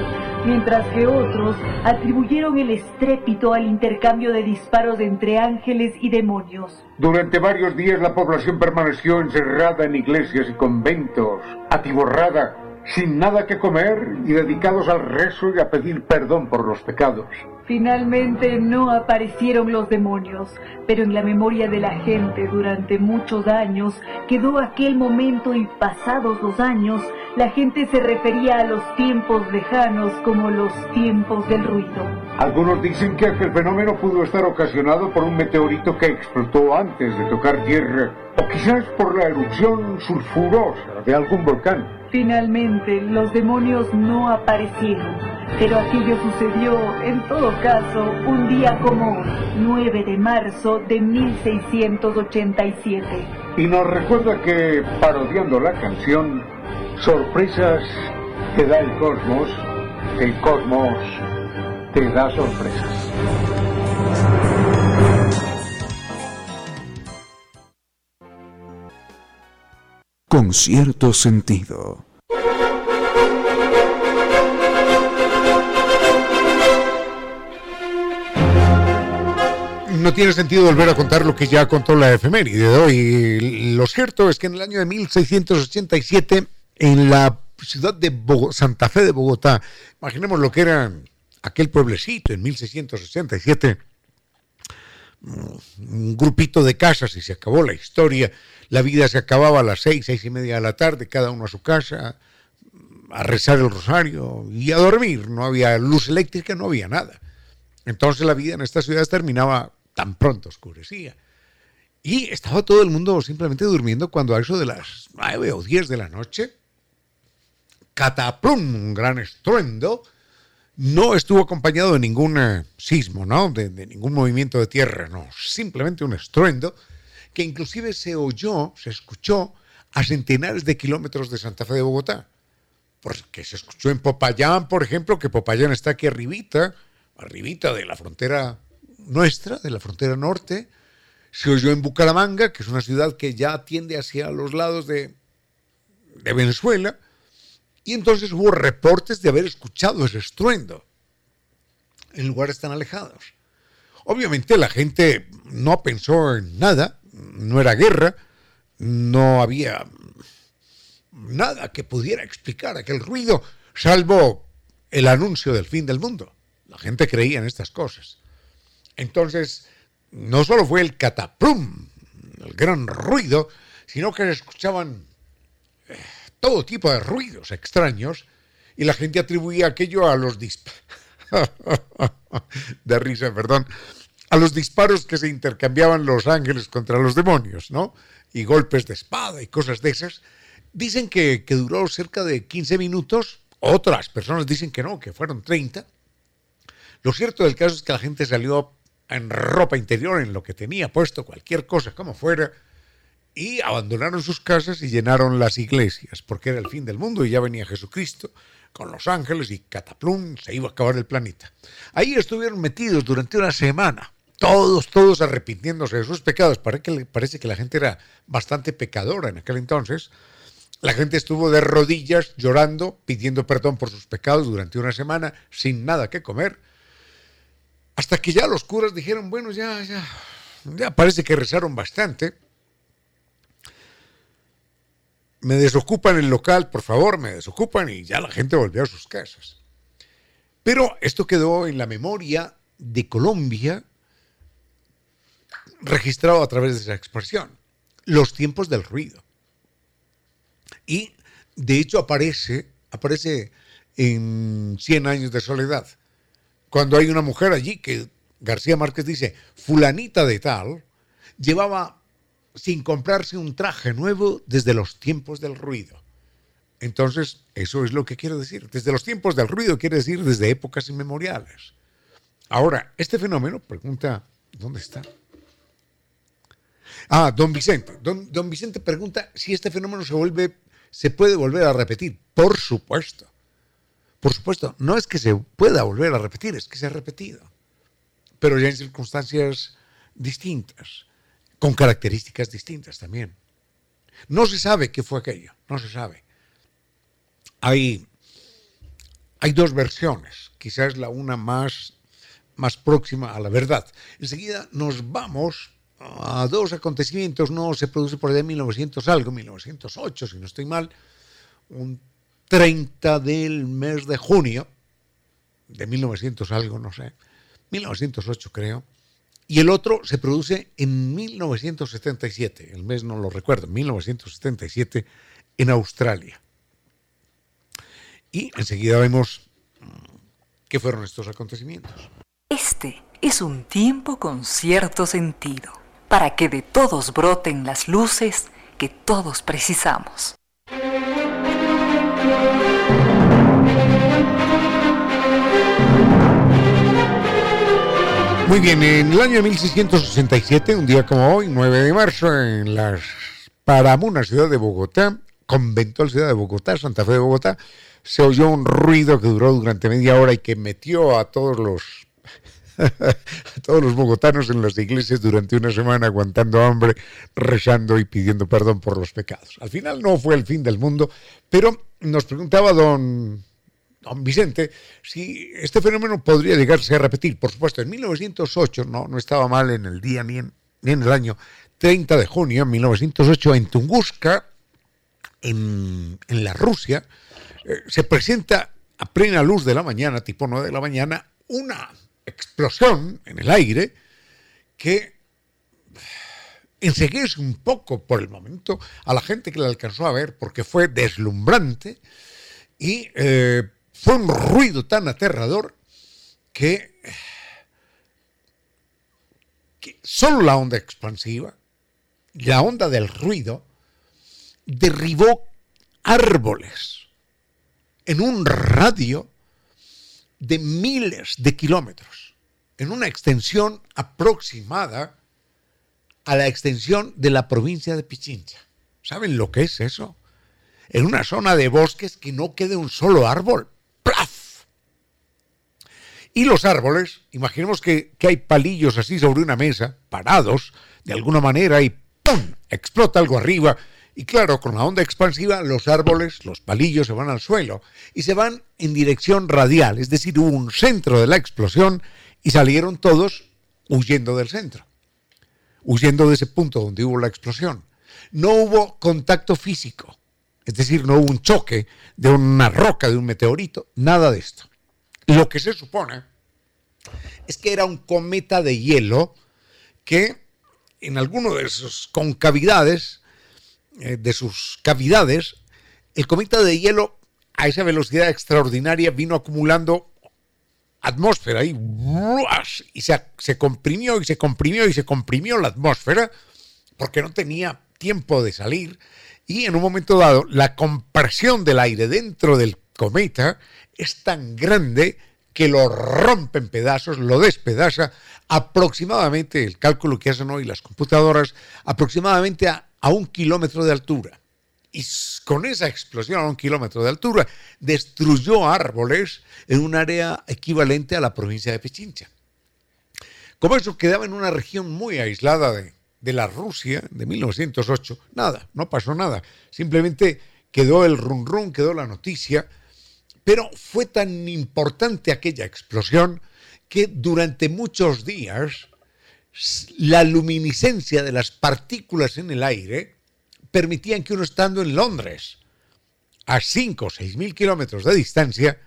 [SPEAKER 11] mientras que otros atribuyeron el estrépito al intercambio de disparos entre ángeles y demonios.
[SPEAKER 12] Durante varios días la población permaneció encerrada en iglesias y conventos, atiborrada, sin nada que comer y dedicados al rezo y a pedir perdón por los pecados.
[SPEAKER 11] Finalmente no aparecieron los demonios, pero en la memoria de la gente durante muchos años quedó aquel momento y pasados los años, la gente se refería a los tiempos lejanos como los tiempos del ruido.
[SPEAKER 12] Algunos dicen que aquel fenómeno pudo estar ocasionado por un meteorito que explotó antes de tocar tierra, o quizás por la erupción sulfurosa de algún volcán.
[SPEAKER 11] Finalmente, los demonios no aparecieron, pero aquello sucedió, en todo caso, un día como 9 de marzo de 1687.
[SPEAKER 12] Y nos recuerda que, parodiando la canción, sorpresas te da el cosmos, el cosmos te da sorpresas.
[SPEAKER 3] Con cierto sentido.
[SPEAKER 1] No tiene sentido volver a contar lo que ya contó la efeméride de hoy. Lo cierto es que en el año de 1687, en la ciudad de Santa Fe de Bogotá, imaginemos lo que era aquel pueblecito en 1687, un grupito de casas y se acabó la historia la vida se acababa a las seis, seis y media de la tarde, cada uno a su casa, a rezar el rosario y a dormir. No había luz eléctrica, no había nada. Entonces la vida en estas ciudades terminaba tan pronto oscurecía. Y estaba todo el mundo simplemente durmiendo cuando a eso de las 9 o 10 de la noche, cataplum, un gran estruendo, no estuvo acompañado de ningún eh, sismo, ¿no? De, ningún movimiento de tierra, no, simplemente un estruendo que inclusive se oyó, se escuchó a centenares de kilómetros de Santa Fe de Bogotá. Porque se escuchó en Popayán, por ejemplo, que Popayán está aquí arribita, arribita de la frontera nuestra, de la frontera norte. Se oyó en Bucaramanga, que es una ciudad que ya tiende hacia los lados de Venezuela. Y entonces hubo reportes de haber escuchado ese estruendo en lugares tan alejados. Obviamente la gente no pensó en nada, no era guerra, no había nada que pudiera explicar aquel ruido, salvo el anuncio del fin del mundo. La gente creía en estas cosas. Entonces, no solo fue el cataplum, el gran ruido, sino que se escuchaban todo tipo de ruidos extraños y la gente atribuía aquello a los disparos. de risa, perdón. A los disparos que se intercambiaban los ángeles contra los demonios, ¿no? Y golpes de espada y cosas de esas. Dicen que, que duró cerca de 15 minutos. Otras personas dicen que no, que fueron 30. Lo cierto del caso es que la gente salió en ropa interior, en lo que tenía puesto, cualquier cosa como fuera, y abandonaron sus casas y llenaron las iglesias, porque era el fin del mundo y ya venía Jesucristo con los ángeles y cataplum, se iba a acabar el planeta. Ahí estuvieron metidos durante una semana, todos, todos arrepintiéndose de sus pecados. Parece que, parece que la gente era bastante pecadora en aquel entonces. La gente estuvo de rodillas llorando, pidiendo perdón por sus pecados durante una semana, sin nada que comer, hasta que ya los curas dijeron, bueno, ya, ya, ya parece que rezaron bastante me desocupan el local, por favor, me desocupan y ya la gente volvió a sus casas. Pero esto quedó en la memoria de Colombia registrado a través de esa expresión, los tiempos del ruido. Y de hecho aparece, aparece en Cien años de soledad, cuando hay una mujer allí que García Márquez dice, fulanita de tal, llevaba sin comprarse un traje nuevo desde los tiempos del ruido. Entonces, eso es lo que quiero decir. Desde los tiempos del ruido quiere decir desde épocas inmemoriales. Ahora, este fenómeno, pregunta, ¿dónde está? Ah, don Vicente. Don, don Vicente pregunta si este fenómeno se vuelve, se puede volver a repetir. Por supuesto. Por supuesto. No es que se pueda volver a repetir, es que se ha repetido. Pero ya en circunstancias distintas con características distintas también. No se sabe qué fue aquello, no se sabe. Hay, hay dos versiones, quizás la una más, más próxima a la verdad. Enseguida nos vamos a dos acontecimientos, no se produce por de 1900 algo, 1908, si no estoy mal, un 30 del mes de junio de 1900 algo, no sé, 1908 creo, y el otro se produce en 1977, el mes no lo recuerdo, 1977 en Australia. Y enseguida vemos mm, qué fueron estos acontecimientos.
[SPEAKER 2] Este es un tiempo con cierto sentido, para que de todos broten las luces que todos precisamos.
[SPEAKER 1] Muy bien, en el año 1667, un día como hoy, 9 de marzo, en la Paramuna, ciudad de Bogotá, conventual ciudad de Bogotá, Santa Fe de Bogotá, se oyó un ruido que duró durante media hora y que metió a todos los a todos los bogotanos en las iglesias durante una semana aguantando hambre, rezando y pidiendo perdón por los pecados. Al final no fue el fin del mundo, pero nos preguntaba don don Vicente, si este fenómeno podría llegarse a repetir. Por supuesto, en 1908, no, no estaba mal en el día ni en, el año 30 de junio de 1908, en Tunguska, en, la Rusia, eh, se presenta a plena luz de la mañana, tipo 9 de la mañana, una explosión en el aire que enseguece un poco por el momento a la gente que la alcanzó a ver porque fue deslumbrante y eh, fue un ruido tan aterrador que solo la onda expansiva, la onda del ruido, derribó árboles en un radio de miles de kilómetros, en una extensión aproximada a la extensión de la provincia de Pichincha. ¿Saben lo que es eso? En una zona de bosques que no quede un solo árbol. Y los árboles, imaginemos que, que hay palillos así sobre una mesa, parados de alguna manera, y ¡pum! explota algo arriba. Y claro, con la onda expansiva, los árboles, los palillos se van al suelo y se van en dirección radial, es decir, hubo un centro de la explosión y salieron todos huyendo del centro huyendo de ese punto donde hubo la explosión. No hubo contacto físico, es decir, no hubo un choque de una roca, de un meteorito, nada de esto. Lo que se supone es que era un cometa de hielo que en alguno de sus concavidades, eh, de sus cavidades, el cometa de hielo a esa velocidad extraordinaria vino acumulando atmósfera y, y se, se comprimió y se comprimió y se comprimió la atmósfera porque no tenía tiempo de salir y en un momento dado la compresión del aire dentro del cometa es tan grande que lo rompe en pedazos, lo despedaza aproximadamente, el cálculo que hacen hoy las computadoras, aproximadamente a, a un kilómetro de altura y con esa explosión a un kilómetro de altura destruyó árboles en un área equivalente a la provincia de Pichincha. Como eso quedaba en una región muy aislada de, de la Rusia de 1908, nada, no pasó nada. Simplemente quedó el run quedó la noticia, pero fue tan importante aquella explosión que durante muchos días la luminiscencia de las partículas en el aire permitían que uno estando en Londres, a 5 o 6 mil kilómetros de distancia,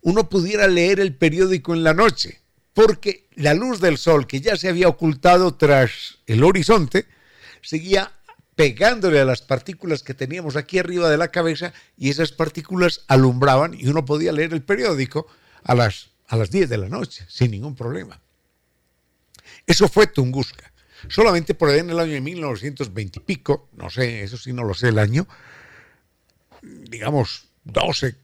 [SPEAKER 1] uno pudiera leer el periódico en la noche, porque la luz del sol que ya se había ocultado tras el horizonte seguía pegándole a las partículas que teníamos aquí arriba de la cabeza y esas partículas alumbraban y uno podía leer el periódico a las, a las 10 de la noche sin ningún problema. Eso fue Tunguska. Solamente por ahí en el año de 1920 y pico, no sé, eso sí no lo sé el año, digamos 12,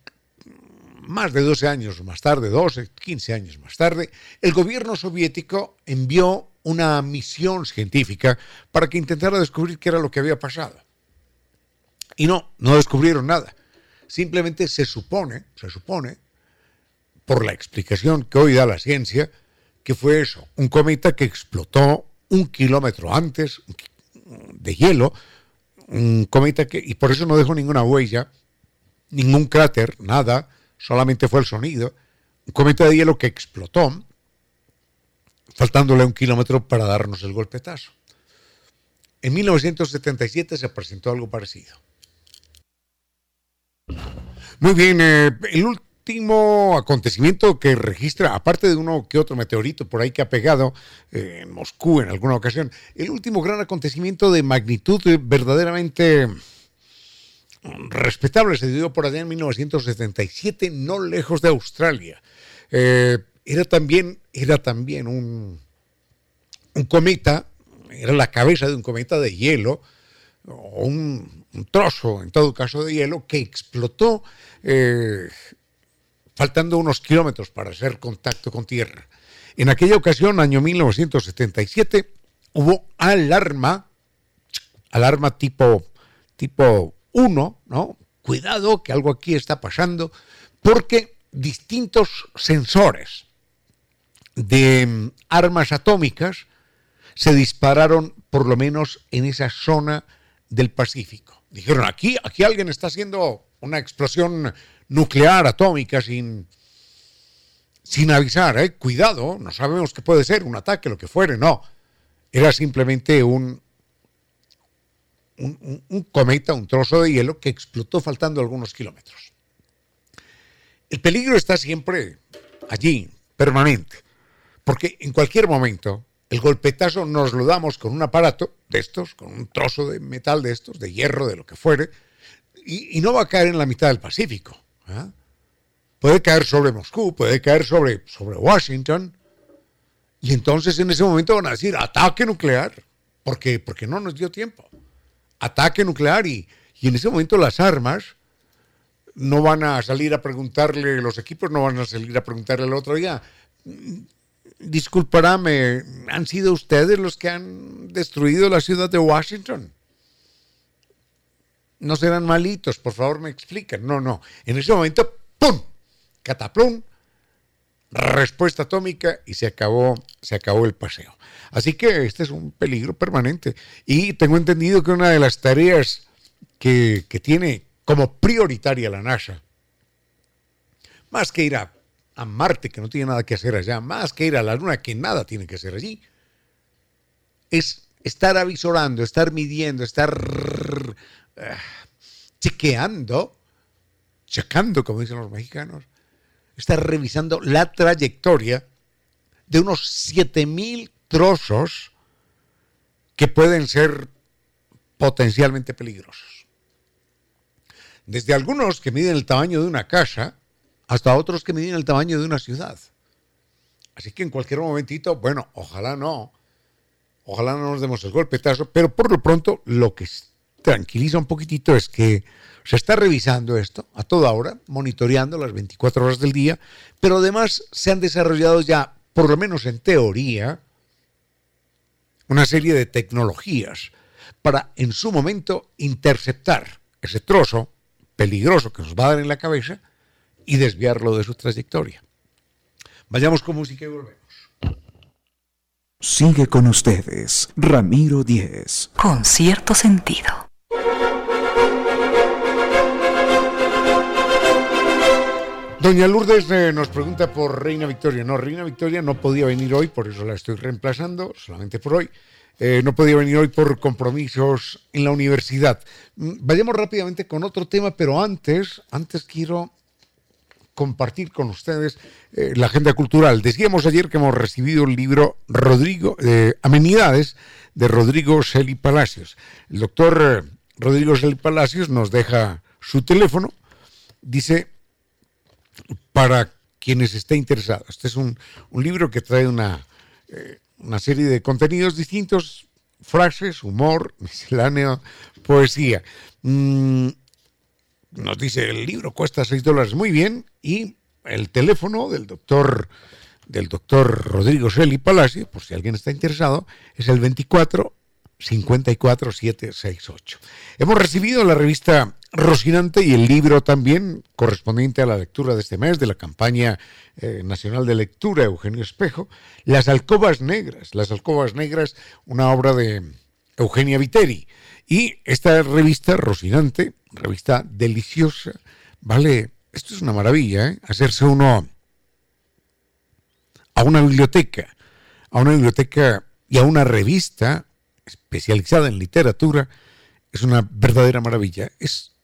[SPEAKER 1] más de 12 años más tarde, 12, 15 años más tarde, el gobierno soviético envió una misión científica para que intentara descubrir qué era lo que había pasado. Y no, no descubrieron nada. Simplemente se supone, se supone, por la explicación que hoy da la ciencia, que fue eso, un cometa que explotó un kilómetro antes de hielo, un cometa que, y por eso no dejó ninguna huella, ningún cráter, nada, solamente fue el sonido, un cometa de hielo que explotó, faltándole un kilómetro para darnos el golpetazo. En 1977 se presentó algo parecido. Muy bien, eh, el último acontecimiento que registra, aparte de uno que otro meteorito por ahí que ha pegado eh, en Moscú en alguna ocasión, el último gran acontecimiento de magnitud verdaderamente respetable se dio por allá en 1977, no lejos de Australia. Eh, era también, era también un, un cometa, era la cabeza de un cometa de hielo, o un, trozo, en todo caso, de hielo, que explotó eh, faltando unos kilómetros para hacer contacto con tierra. En aquella ocasión, año 1977, hubo alarma, alarma tipo, tipo 1, ¿no? Cuidado que algo aquí está pasando, porque distintos sensores de mm, armas atómicas se dispararon por lo menos en esa zona del Pacífico. Dijeron, aquí, aquí alguien está haciendo una explosión nuclear, atómica, sin, sin avisar. ¿eh? Cuidado, no sabemos qué puede ser, un ataque, lo que fuere, no. Era simplemente un, un, un, cometa, un trozo de hielo que explotó faltando algunos kilómetros. El peligro está siempre allí, permanente, porque en cualquier momento el golpetazo nos lo damos con un aparato de estos, con un trozo de metal de estos, de hierro, de lo que fuere, y, no va a caer en la mitad del Pacífico. ¿Ah? Puede caer sobre Moscú, puede caer sobre, sobre Washington Y entonces en ese momento van a decir ataque nuclear, porque, porque no nos dio tiempo. Ataque nuclear y, y en ese momento las armas no van a salir a preguntarle, los equipos no van a salir a preguntarle al otro día, disculparame, ¿han sido ustedes los que han destruido la ciudad de Washington? No serán malitos, por favor me explican. No, no. En ese momento, ¡pum! Cataplum, respuesta atómica y se acabó, se acabó el paseo. Así que este es un peligro permanente. Y tengo entendido que una de las tareas que, que tiene como prioritaria la NASA, más que ir a, a, Marte, que no tiene nada que hacer allá, más que ir a la Luna, que nada tiene que hacer allí, es estar avisorando, estar midiendo, estar uh, chequeando, checando, como dicen los mexicanos, estar revisando la trayectoria de unos 7000 trozos que pueden ser potencialmente peligrosos. Desde algunos que miden el tamaño de una casa hasta otros que miden el tamaño de una ciudad. Así que en cualquier momentito, bueno, ojalá no, ojalá no nos demos el golpetazo, pero por lo pronto lo que tranquiliza un poquitito es que se está revisando esto a toda hora, monitoreando las 24 horas del día, pero además se han desarrollado ya, por lo menos en teoría, una serie de tecnologías para en su momento interceptar ese trozo peligroso que nos va a dar en la cabeza y desviarlo de su trayectoria. Vayamos con música y volvemos.
[SPEAKER 3] Sigue con ustedes, Ramiro Díez.
[SPEAKER 2] Con cierto sentido.
[SPEAKER 1] Doña Lourdes eh, nos pregunta por Reina Victoria. No, Reina Victoria no podía venir hoy, por eso la estoy reemplazando, solamente por hoy. Eh, no podía venir hoy por compromisos en la universidad. Mm, vayamos rápidamente con otro tema, pero antes, antes quiero compartir con ustedes eh, la agenda cultural. Decíamos ayer que hemos recibido el libro Rodrigo, Amenidades de Rodrigo Celi Palacios. El doctor Rodrigo Celi Palacios nos deja su teléfono. Dice para quienes estén interesados. Este es un, un libro que trae una, eh, una serie de contenidos distintos, frases, humor, misceláneo, poesía. Mm, nos dice, el libro cuesta 6 dólares muy bien y el teléfono del doctor del doctor Rodrigo Selly Palacio, por si alguien está interesado, es el 24 54 768. Hemos recibido la revista Rocinante y el libro también correspondiente a la lectura de este mes de la campaña eh, nacional de lectura Eugenio Espejo, Las Alcobas Negras. Las Alcobas Negras, una obra de Eugenia Viteri. Y esta revista Rocinante, revista deliciosa, vale, esto es una maravilla, ¿eh? hacerse uno a una biblioteca, a una biblioteca y a una revista especializada en literatura, es una verdadera maravilla. Es,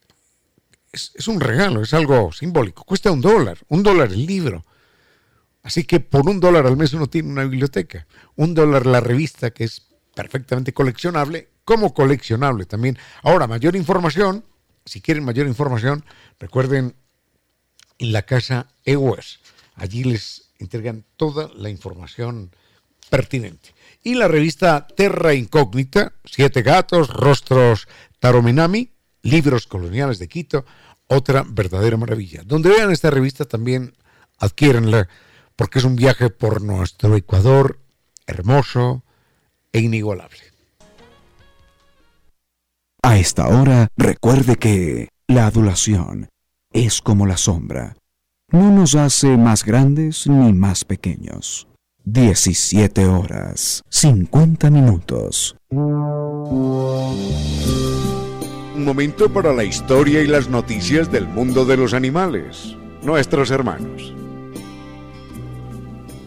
[SPEAKER 1] es, un regalo, es algo simbólico. Cuesta un dólar, un dólar el libro. Así que por un dólar al mes uno tiene una biblioteca. Un dólar la revista, que es perfectamente coleccionable, como coleccionable también. Ahora, mayor información, si quieren mayor información, recuerden en la casa EWES. Allí les entregan toda la información pertinente y la revista Terra Incógnita, Siete Gatos, Rostros Taromenami, Libros Coloniales de Quito, otra verdadera maravilla. Donde vean esta revista también adquiérenla porque es un viaje por nuestro Ecuador hermoso e inigualable.
[SPEAKER 3] A esta hora, recuerde que la adulación es como la sombra. No nos hace más grandes ni más pequeños 17 horas 50 minutos.
[SPEAKER 1] Un momento para la historia y las noticias del mundo de los animales, nuestros hermanos.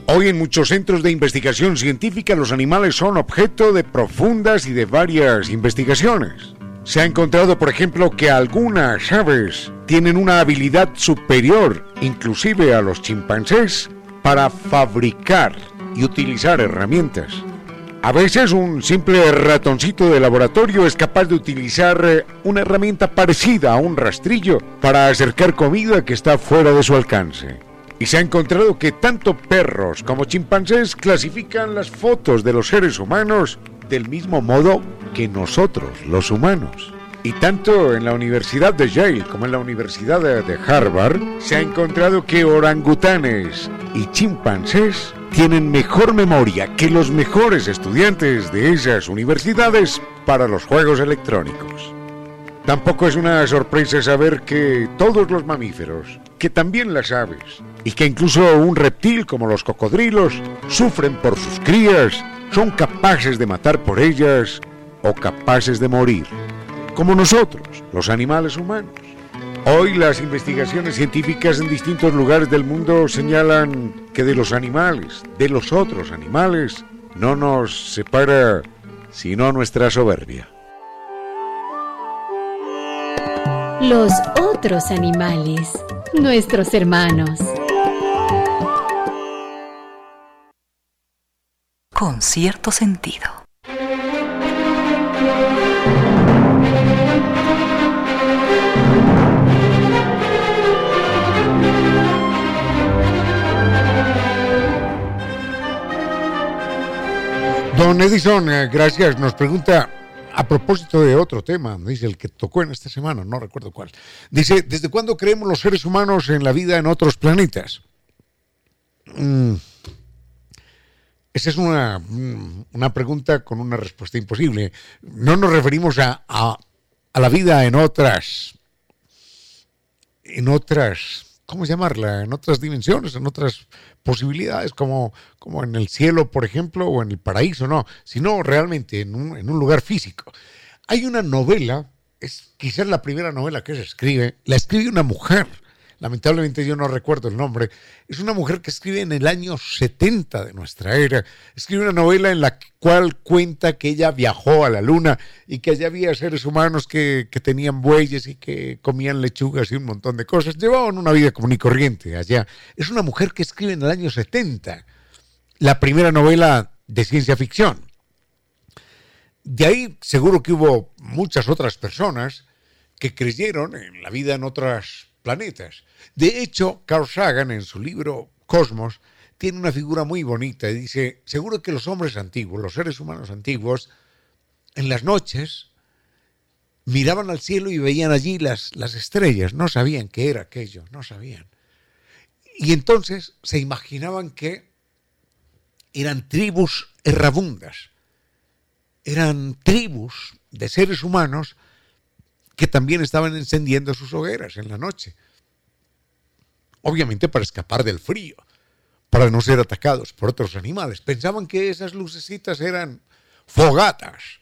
[SPEAKER 1] Hoy en muchos centros de investigación científica los animales son objeto de profundas y de varias investigaciones. Se ha encontrado, por ejemplo, que algunas aves tienen una habilidad superior, inclusive a los chimpancés, para fabricar y utilizar herramientas. A veces un simple ratoncito de laboratorio es capaz de utilizar eh, una herramienta parecida a un rastrillo para acercar comida que está fuera de su alcance. Y se ha encontrado que tanto perros como chimpancés clasifican las fotos de los seres humanos del mismo modo que nosotros, los humanos. Y tanto en la Universidad de Yale como en la Universidad de Harvard se ha encontrado que orangutanes y chimpancés tienen mejor memoria que los mejores estudiantes de esas universidades para los juegos electrónicos. Tampoco es una sorpresa saber que todos los mamíferos, que también las aves, y que incluso un reptil como los cocodrilos sufren por sus crías, son capaces de matar por ellas o capaces de morir, como nosotros, los animales humanos. Hoy las investigaciones científicas en distintos lugares del mundo señalan que de los animales, de los otros animales, no nos separa sino nuestra soberbia.
[SPEAKER 6] Los otros animales, nuestros hermanos.
[SPEAKER 2] Con cierto sentido.
[SPEAKER 1] Don Edison, eh, gracias. Nos pregunta a propósito de otro tema, dice el que tocó en esta semana, no recuerdo cuál. Dice, ¿desde cuándo creemos los seres humanos en la vida en otros planetas? Mm, esa es una, mm, una, pregunta con una respuesta imposible. No nos referimos a, a, a la vida en otras, en otras ¿cómo llamarla? En otras dimensiones, en otras posibilidades, como, como en el cielo, por ejemplo, o en el paraíso, no, sino realmente en un, en un lugar físico. Hay una novela, es quizás la primera novela que se escribe, la escribe una mujer lamentablemente yo no recuerdo el nombre, es una mujer que escribe en el año 70 de nuestra era, escribe una novela en la cual cuenta que ella viajó a la luna y que allá había seres humanos que, tenían bueyes y que comían lechugas y un montón de cosas, llevaban una vida común y corriente allá. Es una mujer que escribe en el año 70 la primera novela de ciencia ficción. De ahí seguro que hubo muchas otras personas que creyeron en la vida en otras planetas. De hecho, Carl Sagan en su libro Cosmos tiene una figura muy bonita y dice, seguro que los hombres antiguos, los seres humanos antiguos, en las noches miraban al cielo y veían allí las, las estrellas, no sabían qué era aquello, no sabían. Y entonces se imaginaban que eran tribus errabundas, eran tribus de seres humanos que también estaban encendiendo sus hogueras en la noche. Obviamente para escapar del frío, para no ser atacados por otros animales. Pensaban que esas lucecitas eran fogatas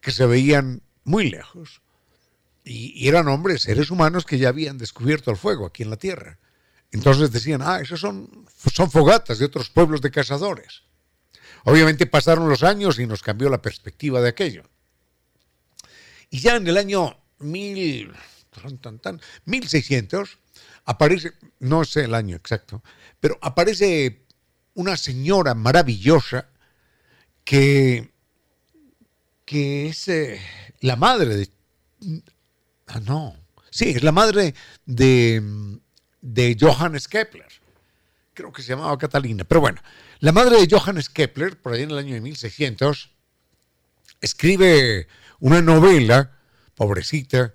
[SPEAKER 1] que se veían muy lejos. Y, eran hombres, seres humanos que ya habían descubierto el fuego aquí en la Tierra. Entonces decían, ah, esos son, son fogatas de otros pueblos de cazadores. Obviamente pasaron los años y nos cambió la perspectiva de aquello. Y ya en el año mil, tan, tan, 1600, aparece, no sé el año exacto, pero aparece una señora maravillosa que, que es eh, la madre de... Ah, no, sí, es la madre de, de Johannes Kepler. Creo que se llamaba Catalina, pero bueno, la madre de Johannes Kepler, por ahí en el año de 1600, escribe una novela pobrecita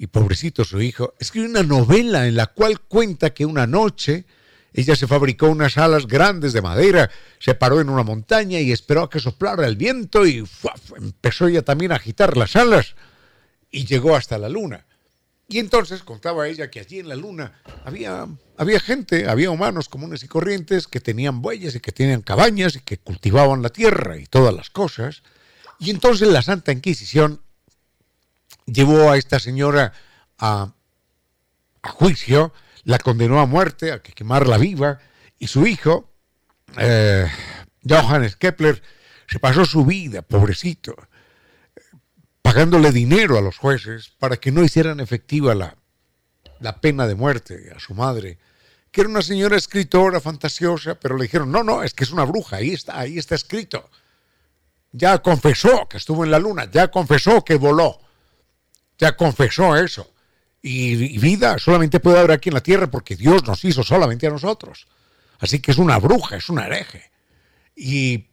[SPEAKER 1] y pobrecito su hijo, escribe una novela en la cual cuenta que una noche ella se fabricó unas alas grandes de madera, se paró en una montaña y esperó a que soplara el viento y empezó ella también a agitar las alas y llegó hasta la luna. Y entonces contaba ella que allí en la luna había, había gente, había humanos comunes y corrientes que tenían bueyes y que tenían cabañas y que cultivaban la tierra y todas las cosas. Y entonces la Santa Inquisición llevó a esta señora a, juicio, la condenó a muerte, a que quemarla viva, y su hijo, eh, Johannes Kepler, se pasó su vida, pobrecito, pagándole dinero a los jueces para que no hicieran efectiva la, la pena de muerte a su madre, que era una señora escritora fantasiosa, pero le dijeron, no, no, es que es una bruja, ahí está, ahí está escrito. Ya confesó que estuvo en la luna, ya confesó que voló ya confesó eso. Y, vida solamente puede haber aquí en la tierra porque Dios nos hizo solamente a nosotros. Así que es una bruja, es una hereje. Y,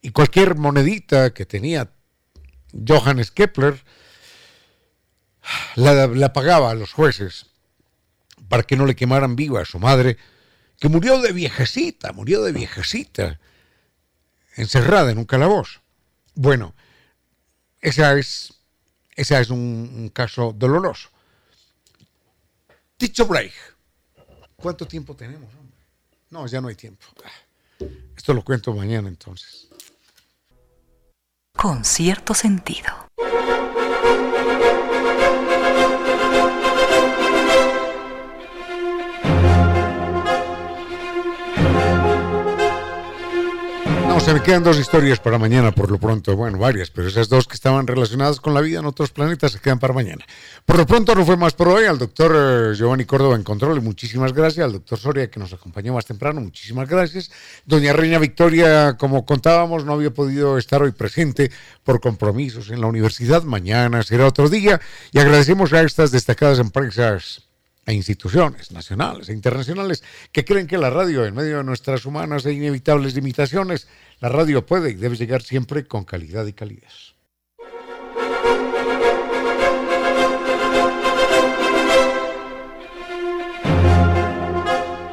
[SPEAKER 1] y cualquier monedita que tenía Johannes Kepler la, la pagaba a los jueces para que no le quemaran viva a su madre, que murió de viejecita, murió de viejecita, encerrada en un calabozo. Bueno, esa es, esa es un, caso doloroso. Dicho break, ¿cuánto tiempo tenemos? No, ya no hay tiempo. Esto lo cuento mañana entonces.
[SPEAKER 2] Con cierto sentido.
[SPEAKER 1] Se me quedan dos historias para mañana por lo pronto. Bueno, varias, pero esas dos que estaban relacionadas con la vida en otros planetas se quedan para mañana. Por lo pronto no fue más por hoy. Al doctor eh, Giovanni Córdoba en control, muchísimas gracias. Al doctor Soria que nos acompañó más temprano, muchísimas gracias. Doña Reina Victoria, como contábamos, no había podido estar hoy presente por compromisos en la universidad. Mañana será otro día. Y agradecemos a estas destacadas empresas a instituciones nacionales e internacionales que creen que la radio, en medio de nuestras humanas e inevitables limitaciones, la radio puede y debe llegar siempre con calidad y calidez.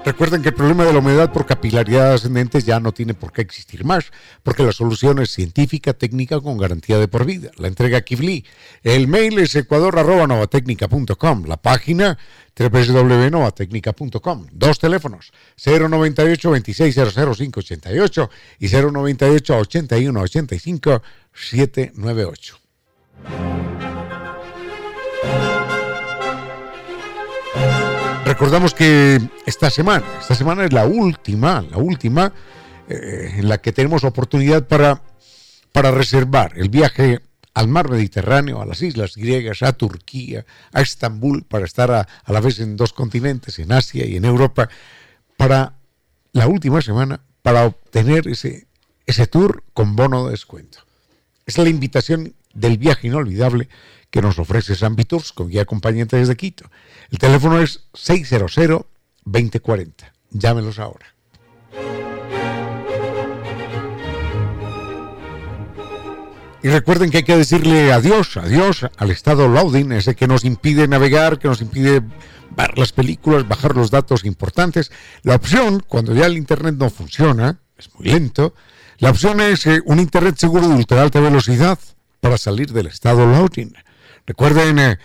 [SPEAKER 1] Recuerden que el problema de la humedad por capilaridad ascendente ya no tiene por qué existir más, porque la solución es científica, técnica, con garantía de por vida. La entrega Kivli. El mail es ecuador.novatecnica.com. La página www.novatecnica.com. Dos teléfonos, 098 2600588 y 098 8185 798. Recordamos que esta semana, esta semana es la última, la última eh, en la que tenemos oportunidad para, para reservar el viaje al mar Mediterráneo, a las islas griegas, a Turquía, a Estambul, para estar a, a, la vez en dos continentes, en Asia y en Europa, para la última semana, para obtener ese, ese tour con bono de descuento. Es la invitación del viaje inolvidable que nos ofrece San con guía acompañante desde Quito. El teléfono es 600-2040. Llámenos ahora. Y recuerden que hay que decirle adiós, adiós al estado loading, ese que nos impide navegar, que nos impide ver las películas, bajar los datos importantes. La opción, cuando ya el Internet no funciona, es muy lento, la opción es eh, un Internet seguro de ultra alta velocidad para salir del estado loading. Recuerden, eh,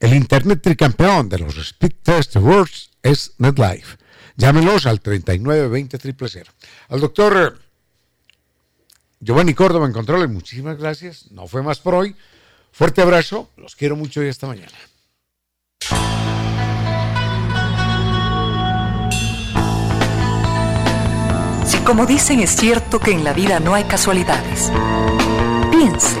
[SPEAKER 1] el Internet tricampeón de los Speed Test Awards es NetLife. Llámenos al 3920 000. Al doctor Giovanni Córdoba en control, muchísimas gracias. No fue más por hoy. Fuerte abrazo, los quiero mucho y hasta mañana.
[SPEAKER 2] Si como dicen es cierto que en la vida no hay casualidades, piense,